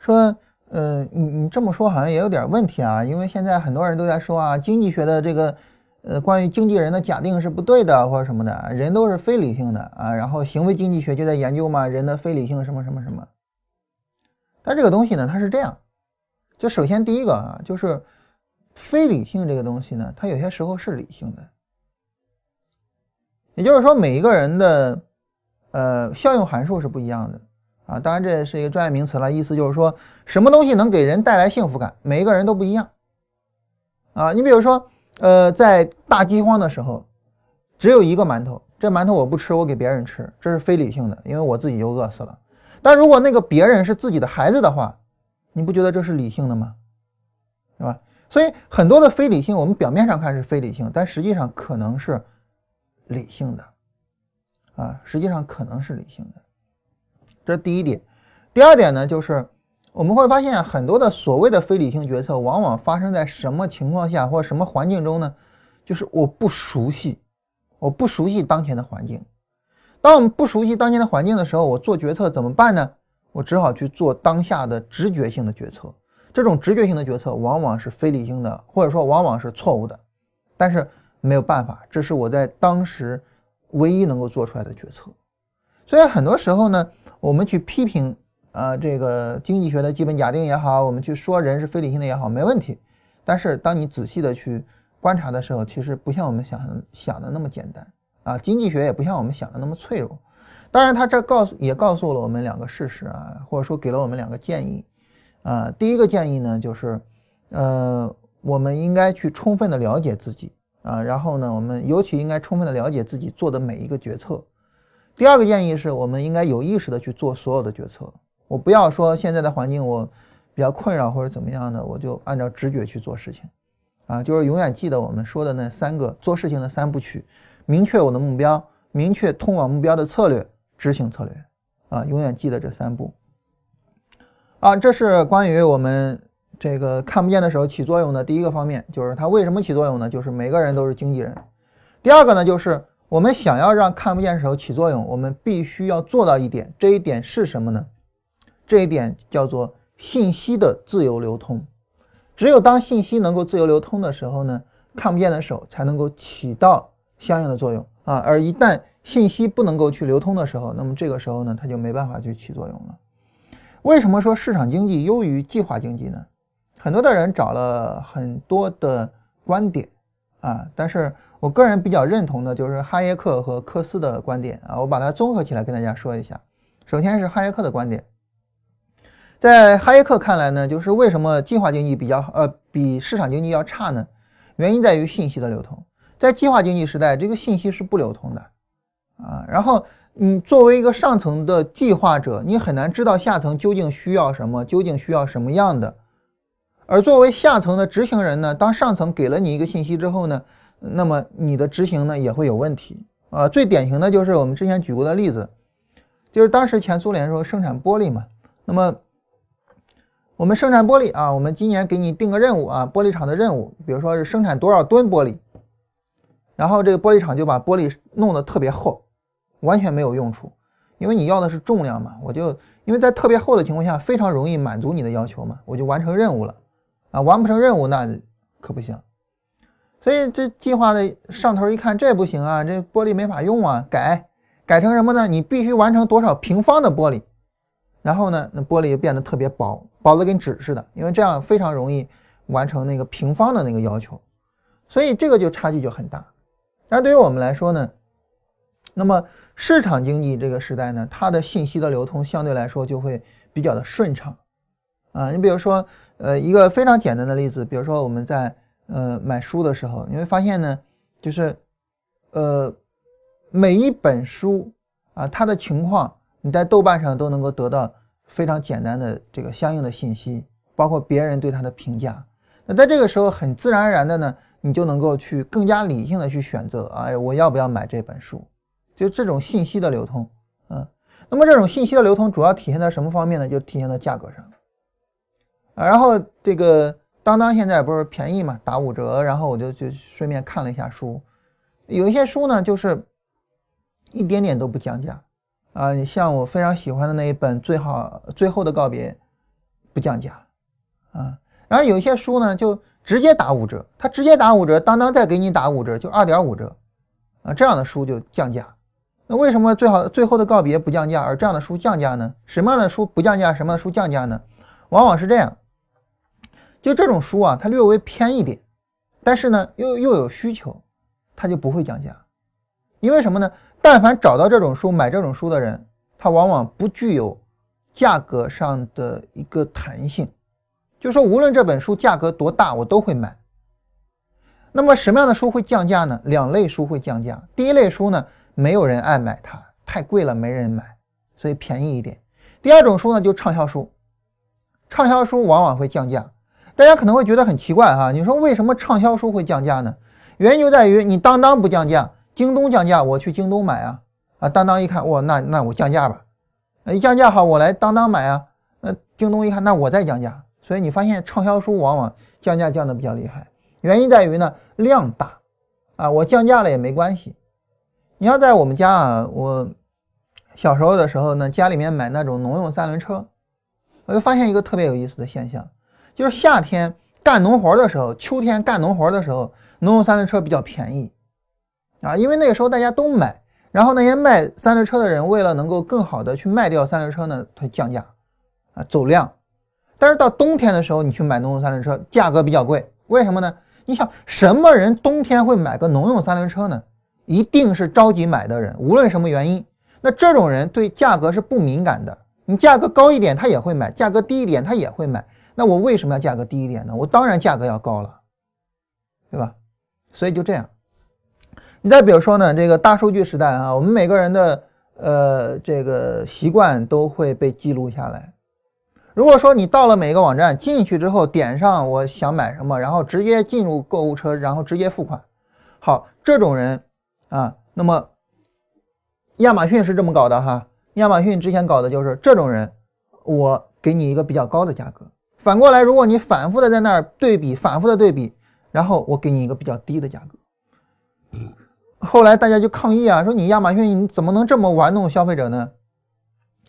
说，呃，你你这么说好像也有点问题啊，因为现在很多人都在说啊，经济学的这个呃，关于经纪人的假定是不对的，或者什么的，人都是非理性的啊，然后行为经济学就在研究嘛，人的非理性什么什么什么。但这个东西呢，它是这样。就首先第一个啊，就是非理性这个东西呢，它有些时候是理性的。也就是说，每一个人的呃效用函数是不一样的啊。当然这也是一个专业名词了，意思就是说什么东西能给人带来幸福感，每一个人都不一样啊。你比如说，呃，在大饥荒的时候，只有一个馒头，这馒头我不吃，我给别人吃，这是非理性的，因为我自己就饿死了。但如果那个别人是自己的孩子的话，你不觉得这是理性的吗？对吧？所以很多的非理性，我们表面上看是非理性，但实际上可能是理性的啊，实际上可能是理性的。这是第一点。第二点呢，就是我们会发现很多的所谓的非理性决策，往往发生在什么情况下或什么环境中呢？就是我不熟悉，我不熟悉当前的环境。当我们不熟悉当前的环境的时候，我做决策怎么办呢？我只好去做当下的直觉性的决策，这种直觉性的决策往往是非理性的，或者说往往是错误的，但是没有办法，这是我在当时唯一能够做出来的决策。所以很多时候呢，我们去批评啊这个经济学的基本假定也好，我们去说人是非理性的也好，没问题。但是当你仔细的去观察的时候，其实不像我们想想的那么简单啊，经济学也不像我们想的那么脆弱。当然，他这告诉也告诉了我们两个事实啊，或者说给了我们两个建议啊。第一个建议呢，就是，呃，我们应该去充分的了解自己啊，然后呢，我们尤其应该充分的了解自己做的每一个决策。第二个建议是我们应该有意识的去做所有的决策。我不要说现在的环境我比较困扰或者怎么样的，我就按照直觉去做事情啊，就是永远记得我们说的那三个做事情的三部曲：明确我的目标，明确通往目标的策略。执行策略啊，永远记得这三步啊。这是关于我们这个看不见的手起作用的第一个方面就是它为什么起作用呢？就是每个人都是经纪人。第二个呢，就是我们想要让看不见的手起作用，我们必须要做到一点，这一点是什么呢？这一点叫做信息的自由流通。只有当信息能够自由流通的时候呢，看不见的手才能够起到相应的作用啊。而一旦信息不能够去流通的时候，那么这个时候呢，它就没办法去起作用了。为什么说市场经济优于计划经济呢？很多的人找了很多的观点啊，但是我个人比较认同的就是哈耶克和科斯的观点啊，我把它综合起来跟大家说一下。首先是哈耶克的观点，在哈耶克看来呢，就是为什么计划经济比较呃比市场经济要差呢？原因在于信息的流通，在计划经济时代，这个信息是不流通的啊。然后你作为一个上层的计划者，你很难知道下层究竟需要什么，究竟需要什么样的。而作为下层的执行人呢，当上层给了你一个信息之后呢，那么你的执行呢也会有问题啊。最典型的就是我们之前举过的例子，就是当时前苏联说生产玻璃嘛，那么我们生产玻璃啊，我们今年给你定个任务啊，玻璃厂的任务，比如说是生产多少吨玻璃，然后这个玻璃厂就把玻璃弄得特别厚，完全没有用处，因为你要的是重量嘛，我就因为在特别厚的情况下非常容易满足你的要求嘛，我就完成任务了。啊，完不成任务那可不行，所以这计划的上头一看，这不行啊，这玻璃没法用啊，改改成什么呢？你必须完成多少平方的玻璃，然后呢，那玻璃就变得特别薄，薄的跟纸似的，因为这样非常容易完成那个平方的那个要求，所以这个就差距就很大。但对于我们来说呢，那么市场经济这个时代呢，它的信息的流通相对来说就会比较的顺畅啊，你比如说。呃，一个非常简单的例子，比如说我们在呃买书的时候，你会发现呢，就是呃每一本书啊，它的情况你在豆瓣上都能够得到非常简单的这个相应的信息，包括别人对它的评价。那在这个时候，很自然而然的呢，你就能够去更加理性的去选择，哎，我要不要买这本书？就这种信息的流通，嗯，那么这种信息的流通主要体现在什么方面呢？就体现在价格上。然后这个当当现在不是便宜嘛，打五折，然后我就就顺便看了一下书，有一些书呢就是一点点都不降价啊，你像我非常喜欢的那一本《最好最后的告别》，不降价啊，然后有一些书呢就直接打五折，它直接打五折，当当再给你打五折，就二点五折啊，这样的书就降价。那为什么最好最后的告别不降价，而这样的书降价呢？什么样的书不降价，什么样的书降价呢？往往是这样。就这种书啊，它略微偏一点，但是呢，又又有需求，它就不会降价。因为什么呢？但凡找到这种书买这种书的人，他往往不具有价格上的一个弹性，就说无论这本书价格多大，我都会买。那么什么样的书会降价呢？两类书会降价。第一类书呢，没有人爱买它，太贵了，没人买，所以便宜一点。第二种书呢，就畅销书，畅销书往往会降价。大家可能会觉得很奇怪哈，你说为什么畅销书会降价呢？原因就在于你当当不降价，京东降价，我去京东买啊啊！当当一看，哇，那那我降价吧，一降价好，我来当当买啊。那京东一看，那我再降价。所以你发现畅销书往往降价降的比较厉害，原因在于呢量大啊，我降价了也没关系。你要在我们家啊，我小时候的时候呢，家里面买那种农用三轮车，我就发现一个特别有意思的现象。就是夏天干农活的时候，秋天干农活的时候，农用三轮车比较便宜啊，因为那个时候大家都买，然后那些卖三轮车的人为了能够更好的去卖掉三轮车呢，他降价啊，走量。但是到冬天的时候，你去买农用三轮车，价格比较贵，为什么呢？你想什么人冬天会买个农用三轮车呢？一定是着急买的人，无论什么原因，那这种人对价格是不敏感的，你价格高一点他也会买，价格低一点他也会买。那我为什么要价格低一点呢？我当然价格要高了，对吧？所以就这样。你再比如说呢，这个大数据时代啊，我们每个人的呃这个习惯都会被记录下来。如果说你到了每个网站进去之后，点上我想买什么，然后直接进入购物车，然后直接付款，好，这种人啊，那么亚马逊是这么搞的哈。亚马逊之前搞的就是这种人，我给你一个比较高的价格。反过来，如果你反复的在那儿对比，反复的对比，然后我给你一个比较低的价格，后来大家就抗议啊，说你亚马逊你怎么能这么玩弄消费者呢？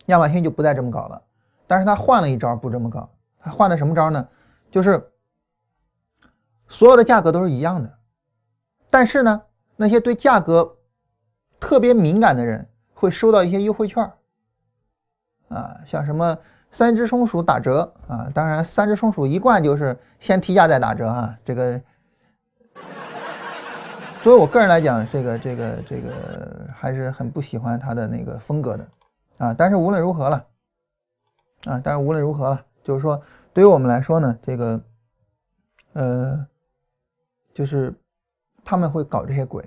亚马逊就不再这么搞了，但是他换了一招，不这么搞，他换的什么招呢？就是所有的价格都是一样的，但是呢，那些对价格特别敏感的人会收到一些优惠券啊，像什么。三只松鼠打折啊！当然，三只松鼠一贯就是先提价再打折啊。这个，作为我个人来讲，这个这个这个还是很不喜欢它的那个风格的啊。但是无论如何了啊，但是无论如何了，就是说，对于我们来说呢，这个呃，就是他们会搞这些鬼。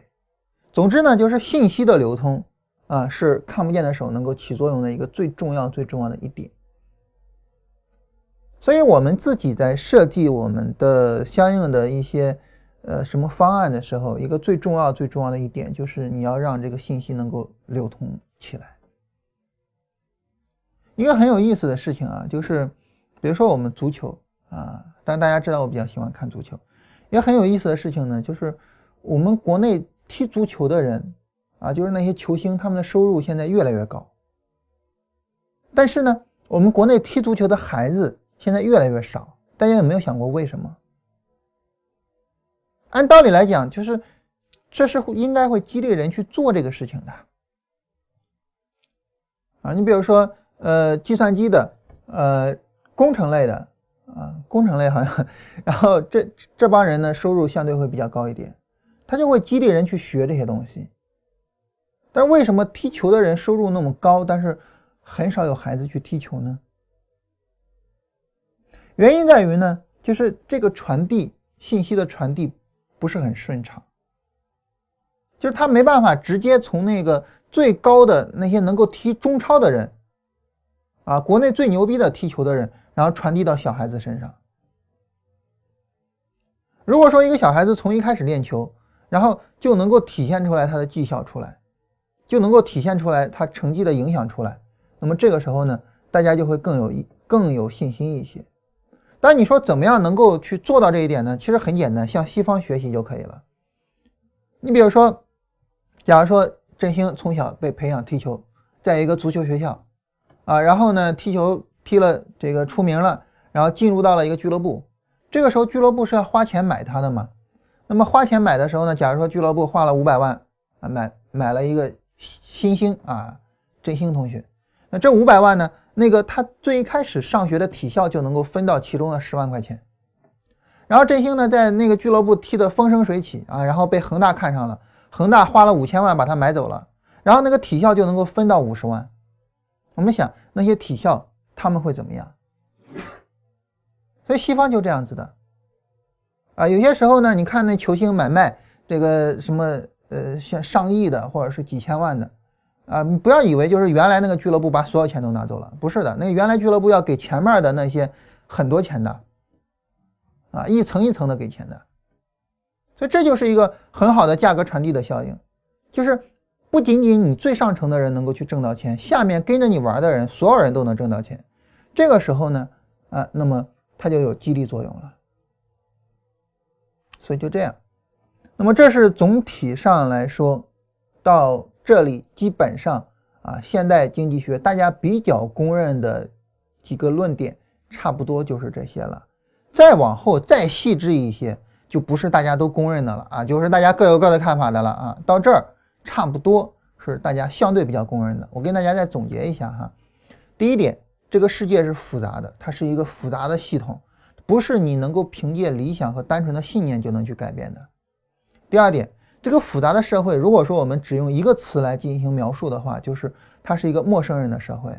总之呢，就是信息的流通啊，是看不见的手能够起作用的一个最重要最重要的一点。所以，我们自己在设计我们的相应的一些呃什么方案的时候，一个最重要、最重要的一点就是你要让这个信息能够流通起来。一个很有意思的事情啊，就是比如说我们足球啊，但大家知道我比较喜欢看足球。一个很有意思的事情呢，就是我们国内踢足球的人啊，就是那些球星，他们的收入现在越来越高。但是呢，我们国内踢足球的孩子。现在越来越少，大家有没有想过为什么？按道理来讲，就是这是应该会激励人去做这个事情的啊。你比如说，呃，计算机的，呃，工程类的啊，工程类好像，然后这这帮人呢，收入相对会比较高一点，他就会激励人去学这些东西。但为什么踢球的人收入那么高，但是很少有孩子去踢球呢？原因在于呢，就是这个传递信息的传递不是很顺畅，就是他没办法直接从那个最高的那些能够踢中超的人，啊，国内最牛逼的踢球的人，然后传递到小孩子身上。如果说一个小孩子从一开始练球，然后就能够体现出来他的绩效出来，就能够体现出来他成绩的影响出来，那么这个时候呢，大家就会更有更有信心一些。但你说怎么样能够去做到这一点呢？其实很简单，向西方学习就可以了。你比如说，假如说振兴从小被培养踢球，在一个足球学校，啊，然后呢踢球踢了这个出名了，然后进入到了一个俱乐部，这个时候俱乐部是要花钱买他的嘛？那么花钱买的时候呢，假如说俱乐部花了五百万啊买买了一个新星啊振兴同学，那这五百万呢？那个他最一开始上学的体校就能够分到其中的十万块钱，然后振兴呢在那个俱乐部踢得风生水起啊，然后被恒大看上了，恒大花了五千万把他买走了，然后那个体校就能够分到五十万。我们想那些体校他们会怎么样？所以西方就这样子的啊，有些时候呢，你看那球星买卖这个什么呃像上亿的或者是几千万的。啊，你不要以为就是原来那个俱乐部把所有钱都拿走了，不是的，那原来俱乐部要给前面的那些很多钱的，啊，一层一层的给钱的，所以这就是一个很好的价格传递的效应，就是不仅仅你最上层的人能够去挣到钱，下面跟着你玩的人，所有人都能挣到钱，这个时候呢，啊，那么它就有激励作用了，所以就这样，那么这是总体上来说到。这里基本上啊，现代经济学大家比较公认的几个论点，差不多就是这些了。再往后再细致一些，就不是大家都公认的了啊，就是大家各有各的看法的了啊。到这儿差不多是大家相对比较公认的。我跟大家再总结一下哈。第一点，这个世界是复杂的，它是一个复杂的系统，不是你能够凭借理想和单纯的信念就能去改变的。第二点。这个复杂的社会，如果说我们只用一个词来进行描述的话，就是它是一个陌生人的社会。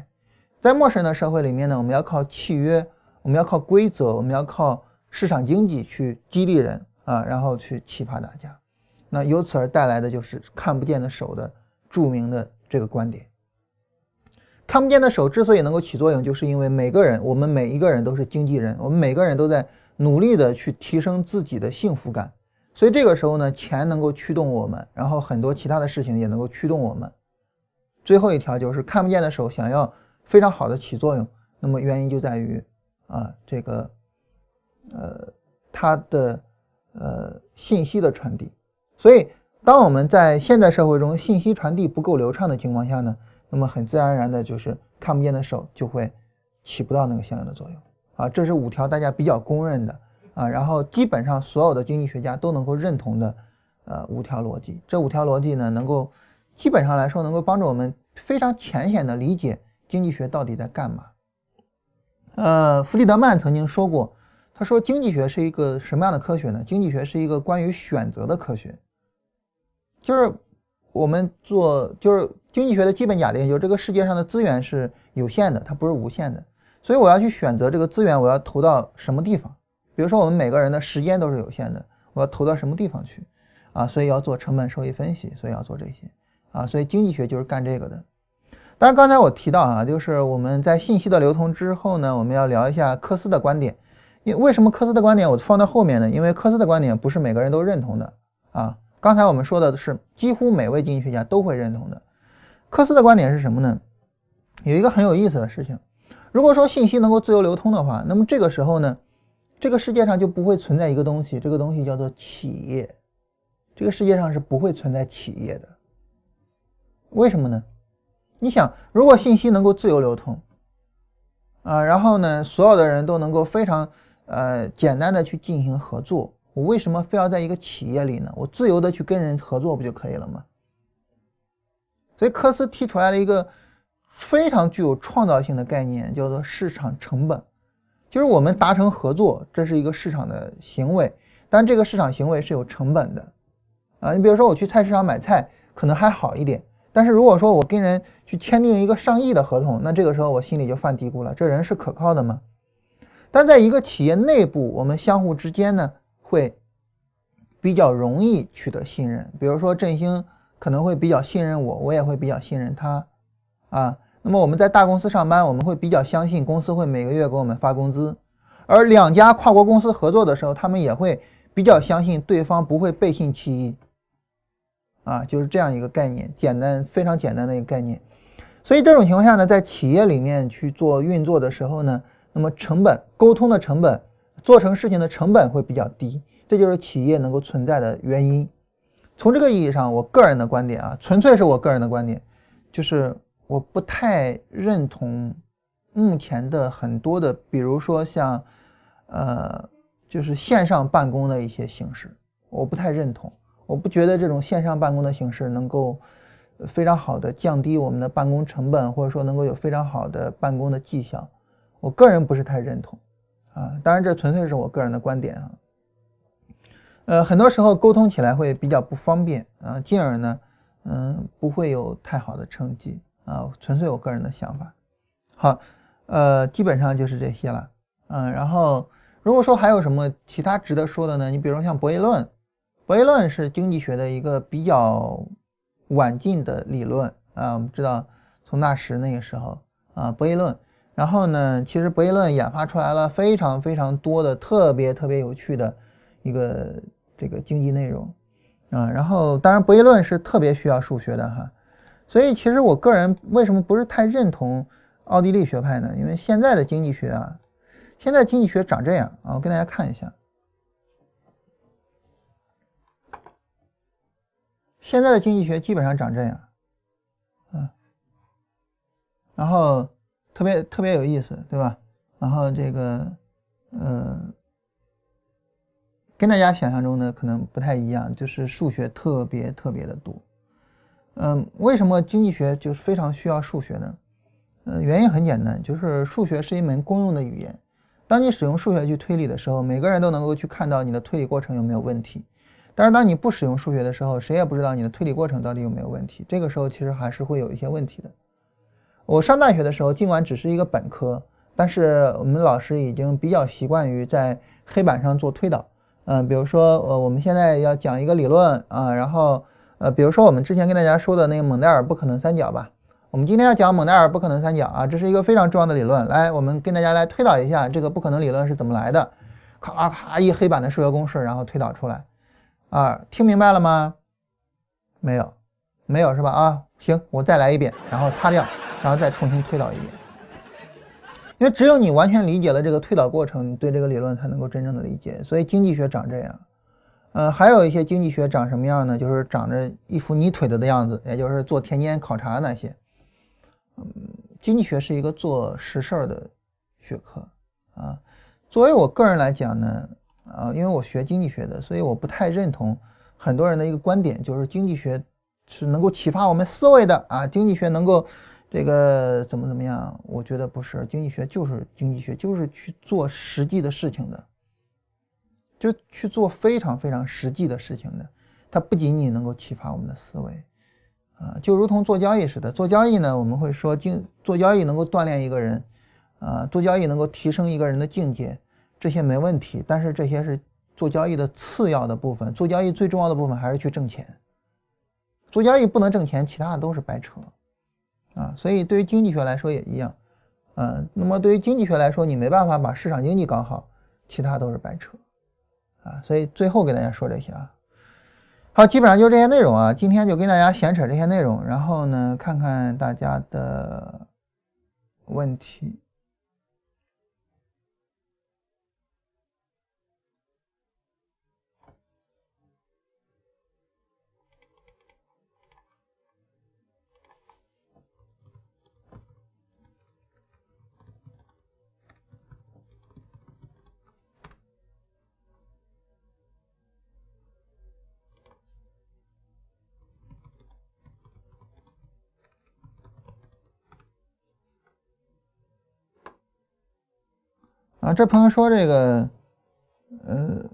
在陌生人的社会里面呢，我们要靠契约，我们要靠规则，我们要靠市场经济去激励人啊，然后去启发大家。那由此而带来的就是看不见的手的著名的这个观点。看不见的手之所以能够起作用，就是因为每个人，我们每一个人都是经纪人，我们每个人都在努力的去提升自己的幸福感。所以这个时候呢，钱能够驱动我们，然后很多其他的事情也能够驱动我们。最后一条就是看不见的手想要非常好的起作用，那么原因就在于啊，这个呃它的呃信息的传递。所以，当我们在现代社会中信息传递不够流畅的情况下呢，那么很自然而然的就是看不见的手就会起不到那个相应的作用啊。这是五条大家比较公认的啊，然后基本上所有的经济学家都能够认同的呃五条逻辑。这五条逻辑呢，能够基本上来说能够帮助我们非常浅显的理解经济学到底在干嘛。呃，弗里德曼曾经说过，他说经济学是一个什么样的科学呢？经济学是一个关于选择的科学，就是我们做就是经济学的基本假定，就是这个世界上的资源是有限的，它不是无限的，所以我要去选择这个资源，我要投到什么地方？比如说我们每个人的时间都是有限的，我要投到什么地方去？啊，所以要做成本收益分析，所以要做这些啊，所以经济学就是干这个的。当然，刚才我提到啊，就是我们在信息的流通之后呢，我们要聊一下科斯的观点。因为什么科斯的观点我放到后面呢？因为科斯的观点不是每个人都认同的啊。刚才我们说的是几乎每位经济学家都会认同的。科斯的观点是什么呢？有一个很有意思的事情，如果说信息能够自由流通的话，那么这个时候呢，这个世界上就不会存在一个东西，这个东西叫做企业。这个世界上是不会存在企业的。为什么呢？你想，如果信息能够自由流通，啊，然后呢，所有的人都能够非常呃简单的去进行合作，我为什么非要在一个企业里呢？我自由的去跟人合作不就可以了吗？所以科斯提出来了一个非常具有创造性的概念，叫做市场成本，就是我们达成合作，这是一个市场的行为，但这个市场行为是有成本的，啊，你比如说我去菜市场买菜，可能还好一点。但是如果说我跟人去签订一个上亿的合同，那这个时候我心里就犯嘀咕了：这人是可靠的吗？但在一个企业内部，我们相互之间呢，会比较容易取得信任。比如说振兴可能会比较信任我，我也会比较信任他，啊，那么我们在大公司上班，我们会比较相信公司会每个月给我们发工资，而两家跨国公司合作的时候，他们也会比较相信对方不会背信弃义。啊，就是这样一个概念，简单非常简单的一个概念。所以这种情况下呢，在企业里面去做运作的时候呢，那么成本、沟通的成本、做成事情的成本会比较低，这就是企业能够存在的原因。从这个意义上，我个人的观点啊，纯粹是我个人的观点，就是我不太认同目前的很多的，比如说像呃，就是线上办公的一些形式，我不太认同。我不觉得这种线上办公的形式能够非常好的降低我们的办公成本，或者说能够有非常好的办公的绩效。我个人不是太认同啊，当然这纯粹是我个人的观点啊。呃，很多时候沟通起来会比较不方便啊，进而呢，嗯，不会有太好的成绩啊，纯粹我个人的想法。好，呃，基本上就是这些了，嗯，然后如果说还有什么其他值得说的呢？你比如像博弈论。博弈论是经济学的一个比较晚近的理论啊，我们知道从纳什那个时候啊，博弈论，然后呢，其实博弈论演发出来了非常非常多的特别特别有趣的一个这个经济内容啊，然后当然博弈论是特别需要数学的哈，所以其实我个人为什么不是太认同奥地利学派呢？因为现在的经济学啊，现在经济学长这样啊，我给大家看一下。现在的经济学基本上长这样，嗯，然后特别特别有意思，对吧？然后这个，呃，跟大家想象中的可能不太一样，就是数学特别特别的多。嗯，为什么经济学就是非常需要数学呢？嗯，原因很简单，就是数学是一门公用的语言。当你使用数学去推理的时候，每个人都能够去看到你的推理过程有没有问题。但是当你不使用数学的时候，谁也不知道你的推理过程到底有没有问题。这个时候其实还是会有一些问题的。我上大学的时候，尽管只是一个本科，但是我们老师已经比较习惯于在黑板上做推导。嗯，比如说，呃，我们现在要讲一个理论啊，然后，呃，比如说我们之前跟大家说的那个蒙代尔不可能三角吧。我们今天要讲蒙代尔不可能三角啊，这是一个非常重要的理论。来，我们跟大家来推导一下这个不可能理论是怎么来的。咔咔一黑板的数学公式，然后推导出来。啊，听明白了吗？没有，没有是吧？啊，行，我再来一遍，然后擦掉，然后再重新推导一遍。因为只有你完全理解了这个推导过程，你对这个理论才能够真正的理解。所以经济学长这样，呃，还有一些经济学长什么样呢？就是长着一副泥腿子的样子，也就是做田间考察那些。嗯，经济学是一个做实事儿的学科啊。作为我个人来讲呢，啊，因为我学经济学的，所以我不太认同很多人的一个观点，就是经济学是能够启发我们思维的啊，经济学能够。这个怎么怎么样？我觉得不是，经济学就是经济学，就是去做实际的事情的，就去做非常非常实际的事情的。它不仅仅能够启发我们的思维，啊，就如同做交易似的。做交易呢，我们会说，经做交易能够锻炼一个人，啊，做交易能够提升一个人的境界，这些没问题。但是这些是做交易的次要的部分，做交易最重要的部分还是去挣钱。做交易不能挣钱，其他的都是白扯。啊，所以对于经济学来说也一样，嗯，那么对于经济学来说，你没办法把市场经济搞好，其他都是白扯，啊，所以最后给大家说这些啊，好，基本上就这些内容啊，今天就跟大家闲扯这些内容，然后呢，看看大家的问题。啊，这朋友说这个，呃，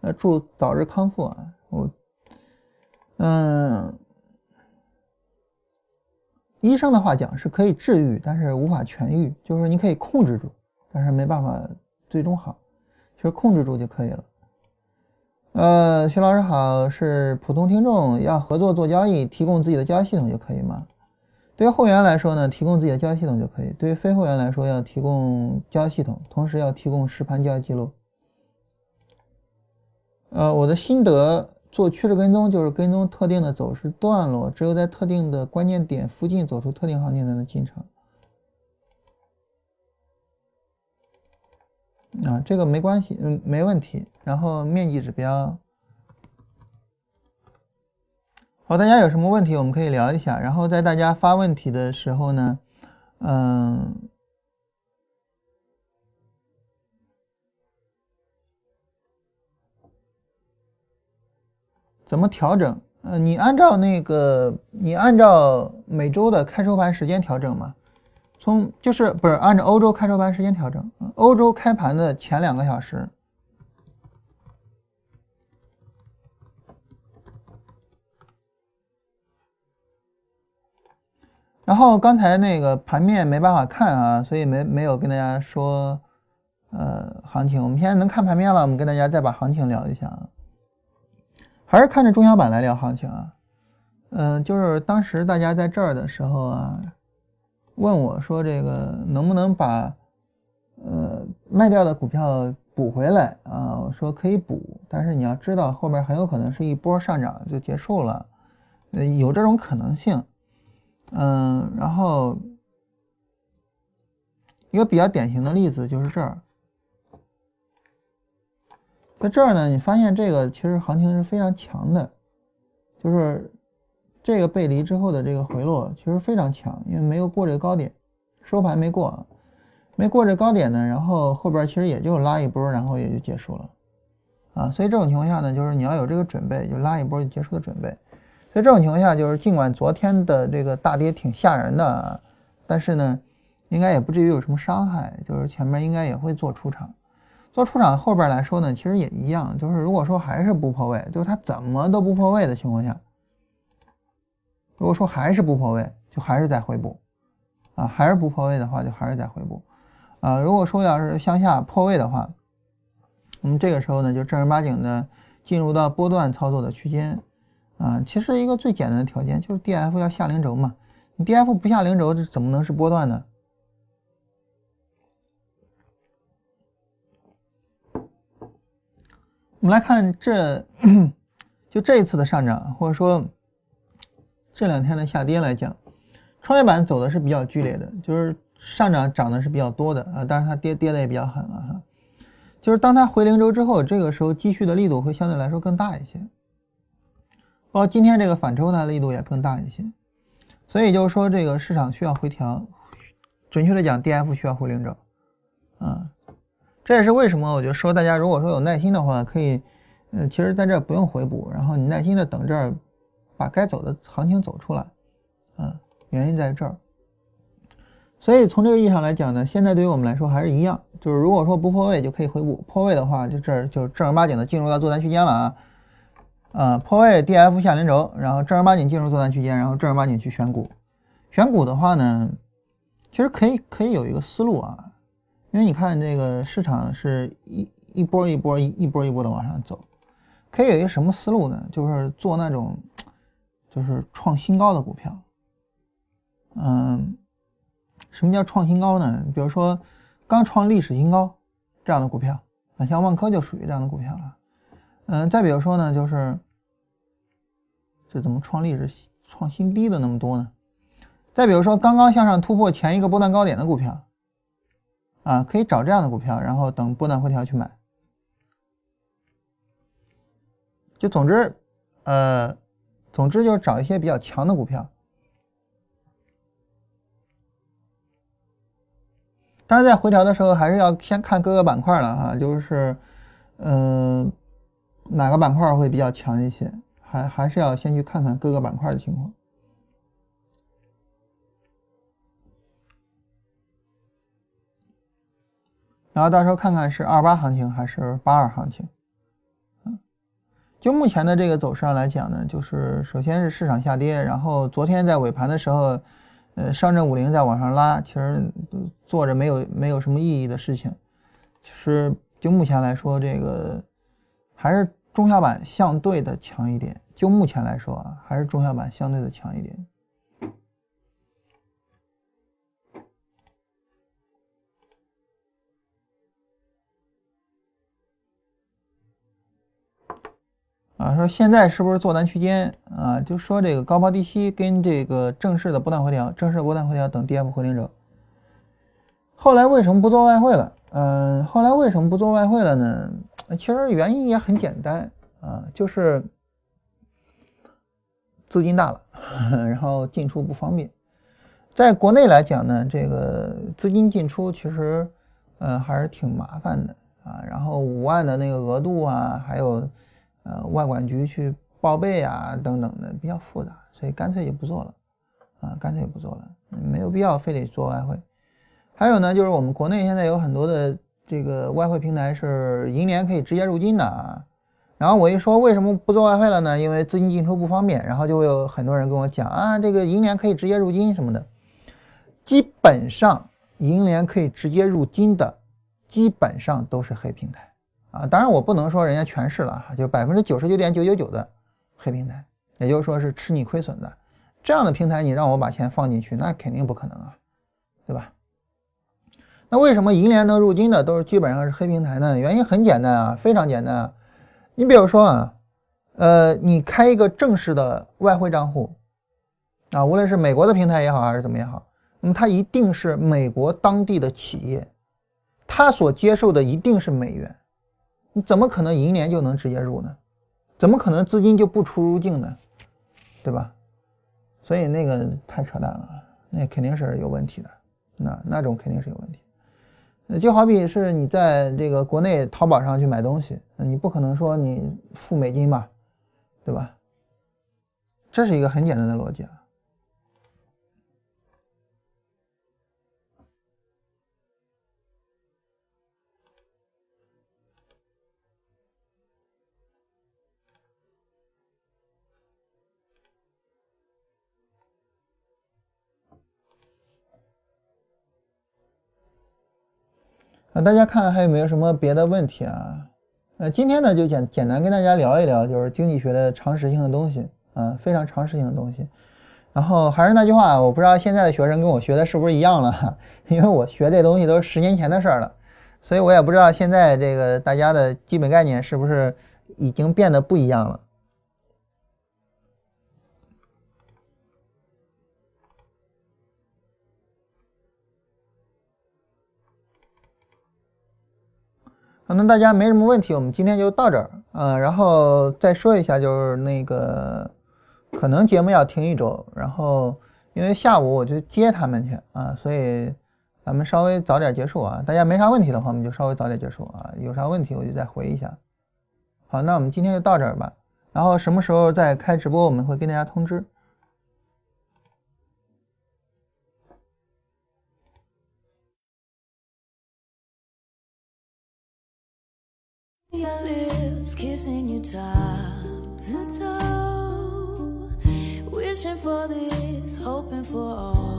呃，祝早日康复啊！我，嗯，医生的话讲是可以治愈，但是无法痊愈，就是你可以控制住，但是没办法最终好，其实控制住就可以了。呃，徐老师好，是普通听众要合作做交易，提供自己的交易系统就可以吗？对于会员来说呢，提供自己的交易系统就可以；对于非会员来说，要提供交易系统，同时要提供实盘交易记录。呃，我的心得，做趋势跟踪就是跟踪特定的走势段落，只有在特定的关键点附近走出特定行情才能进场。啊，这个没关系，嗯，没问题。然后面积指标。好，大家有什么问题，我们可以聊一下。然后在大家发问题的时候呢，嗯，怎么调整？呃，你按照那个，你按照每周的开收盘时间调整吗？从就是不是按照欧洲开收盘时间调整？欧洲开盘的前两个小时。然后刚才那个盘面没办法看啊，所以没没有跟大家说，呃，行情。我们现在能看盘面了，我们跟大家再把行情聊一下啊。还是看着中小板来聊行情啊。嗯，就是当时大家在这儿的时候啊，问我说这个能不能把呃卖掉的股票补回来啊？我说可以补，但是你要知道后边很有可能是一波上涨就结束了，呃，有这种可能性。嗯，然后一个比较典型的例子就是这儿，在这儿呢，你发现这个其实行情是非常强的，就是这个背离之后的这个回落其实非常强，因为没有过这个高点，收盘没过，没过这高点呢，然后后边其实也就拉一波，然后也就结束了，啊，所以这种情况下呢，就是你要有这个准备，就拉一波就结束的准备。在这种情况下，就是尽管昨天的这个大跌挺吓人的，但是呢，应该也不至于有什么伤害。就是前面应该也会做出场，做出场后边来说呢，其实也一样。就是如果说还是不破位，就是它怎么都不破位的情况下，如果说还是不破位，就还是在回补啊，还是不破位的话，就还是在回补啊。如果说要是向下破位的话，那么这个时候呢，就正儿八经的进入到波段操作的区间。啊，其实一个最简单的条件就是 D F 要下零轴嘛，你 D F 不下零轴，这怎么能是波段呢？我们来看这，就这一次的上涨，或者说这两天的下跌来讲，创业板走的是比较剧烈的，就是上涨涨的是比较多的啊，但是它跌跌的也比较狠了哈。就是当它回零轴之后，这个时候继续的力度会相对来说更大一些，包括今天这个反抽它的力度也更大一些，所以就是说这个市场需要回调，准确的讲，D F 需要回零轴，啊，这也是为什么我就说大家如果说有耐心的话，可以，呃，其实在这不用回补，然后你耐心的等这儿把该走的行情走出来，啊，原因在这儿。所以从这个意义上来讲呢，现在对于我们来说还是一样，就是如果说不破位就可以回补，破位的话就这就正儿八经的进入到做单区间了啊，啊破位 D F 下零轴，然后正儿八经进入做单区间，然后正儿八经去选股，选股的话呢，其实可以可以有一个思路啊，因为你看这个市场是一一波一波一一波一波的往上走，可以有一个什么思路呢？就是做那种就是创新高的股票，嗯。什么叫创新高呢？比如说刚创历史新高这样的股票，啊，像万科就属于这样的股票了。嗯，再比如说呢，就是这怎么创历史创新低的那么多呢？再比如说刚刚向上突破前一个波段高点的股票，啊，可以找这样的股票，然后等波段回调去买。就总之，呃，总之就是找一些比较强的股票。当然在回调的时候，还是要先看各个板块了啊，就是，嗯，哪个板块会比较强一些，还还是要先去看看各个板块的情况，然后到时候看看是二八行情还是八二行情，嗯，就目前的这个走势上来讲呢，就是首先是市场下跌，然后昨天在尾盘的时候。呃，上证五零在往上拉，其实做着没有没有什么意义的事情。其实就目前来说，这个还是中小板相对的强一点。就目前来说啊，还是中小板相对的强一点。啊，说现在是不是做单区间啊？就说这个高抛低吸跟这个正式的波段回调，正式波段回调等跌幅回零轴。后来为什么不做外汇了？嗯，后来为什么不做外汇了呢？其实原因也很简单啊，就是资金大了，然后进出不方便。在国内来讲呢，这个资金进出其实嗯还是挺麻烦的啊。然后五万的那个额度啊，还有。呃，外管局去报备啊，等等的比较复杂，所以干脆就不做了，啊，干脆不做了，没有必要非得做外汇。还有呢，就是我们国内现在有很多的这个外汇平台是银联可以直接入金的啊。然后我一说为什么不做外汇了呢？因为资金进出不方便。然后就会有很多人跟我讲啊，这个银联可以直接入金什么的。基本上银联可以直接入金的，基本上都是黑平台。啊，当然我不能说人家全是了，就百分之九十九点九九九的黑平台，也就是说是吃你亏损的这样的平台，你让我把钱放进去，那肯定不可能啊，对吧？那为什么银联能入金的都是基本上是黑平台呢？原因很简单啊，非常简单啊。你比如说啊，呃，你开一个正式的外汇账户啊，无论是美国的平台也好，还是怎么也好，那么它一定是美国当地的企业，它所接受的一定是美元。你怎么可能银联就能直接入呢？怎么可能资金就不出入境呢？对吧？所以那个太扯淡了，那肯定是有问题的，那那种肯定是有问题。就好比是你在这个国内淘宝上去买东西，你不可能说你付美金吧，对吧？这是一个很简单的逻辑啊。啊，大家看还有没有什么别的问题啊？呃，今天呢就简简单跟大家聊一聊，就是经济学的常识性的东西，啊，非常常识性的东西。然后还是那句话，我不知道现在的学生跟我学的是不是一样了，因为我学这东西都是十年前的事儿了，所以我也不知道现在这个大家的基本概念是不是已经变得不一样了。可能大家没什么问题，我们今天就到这儿啊。然后再说一下，就是那个可能节目要停一周，然后因为下午我就接他们去啊，所以咱们稍微早点结束啊。大家没啥问题的话，我们就稍微早点结束啊。有啥问题我就再回一下。好，那我们今天就到这儿吧。然后什么时候再开直播，我们会跟大家通知。Kissing you top to toe, wishing for this, hoping for all.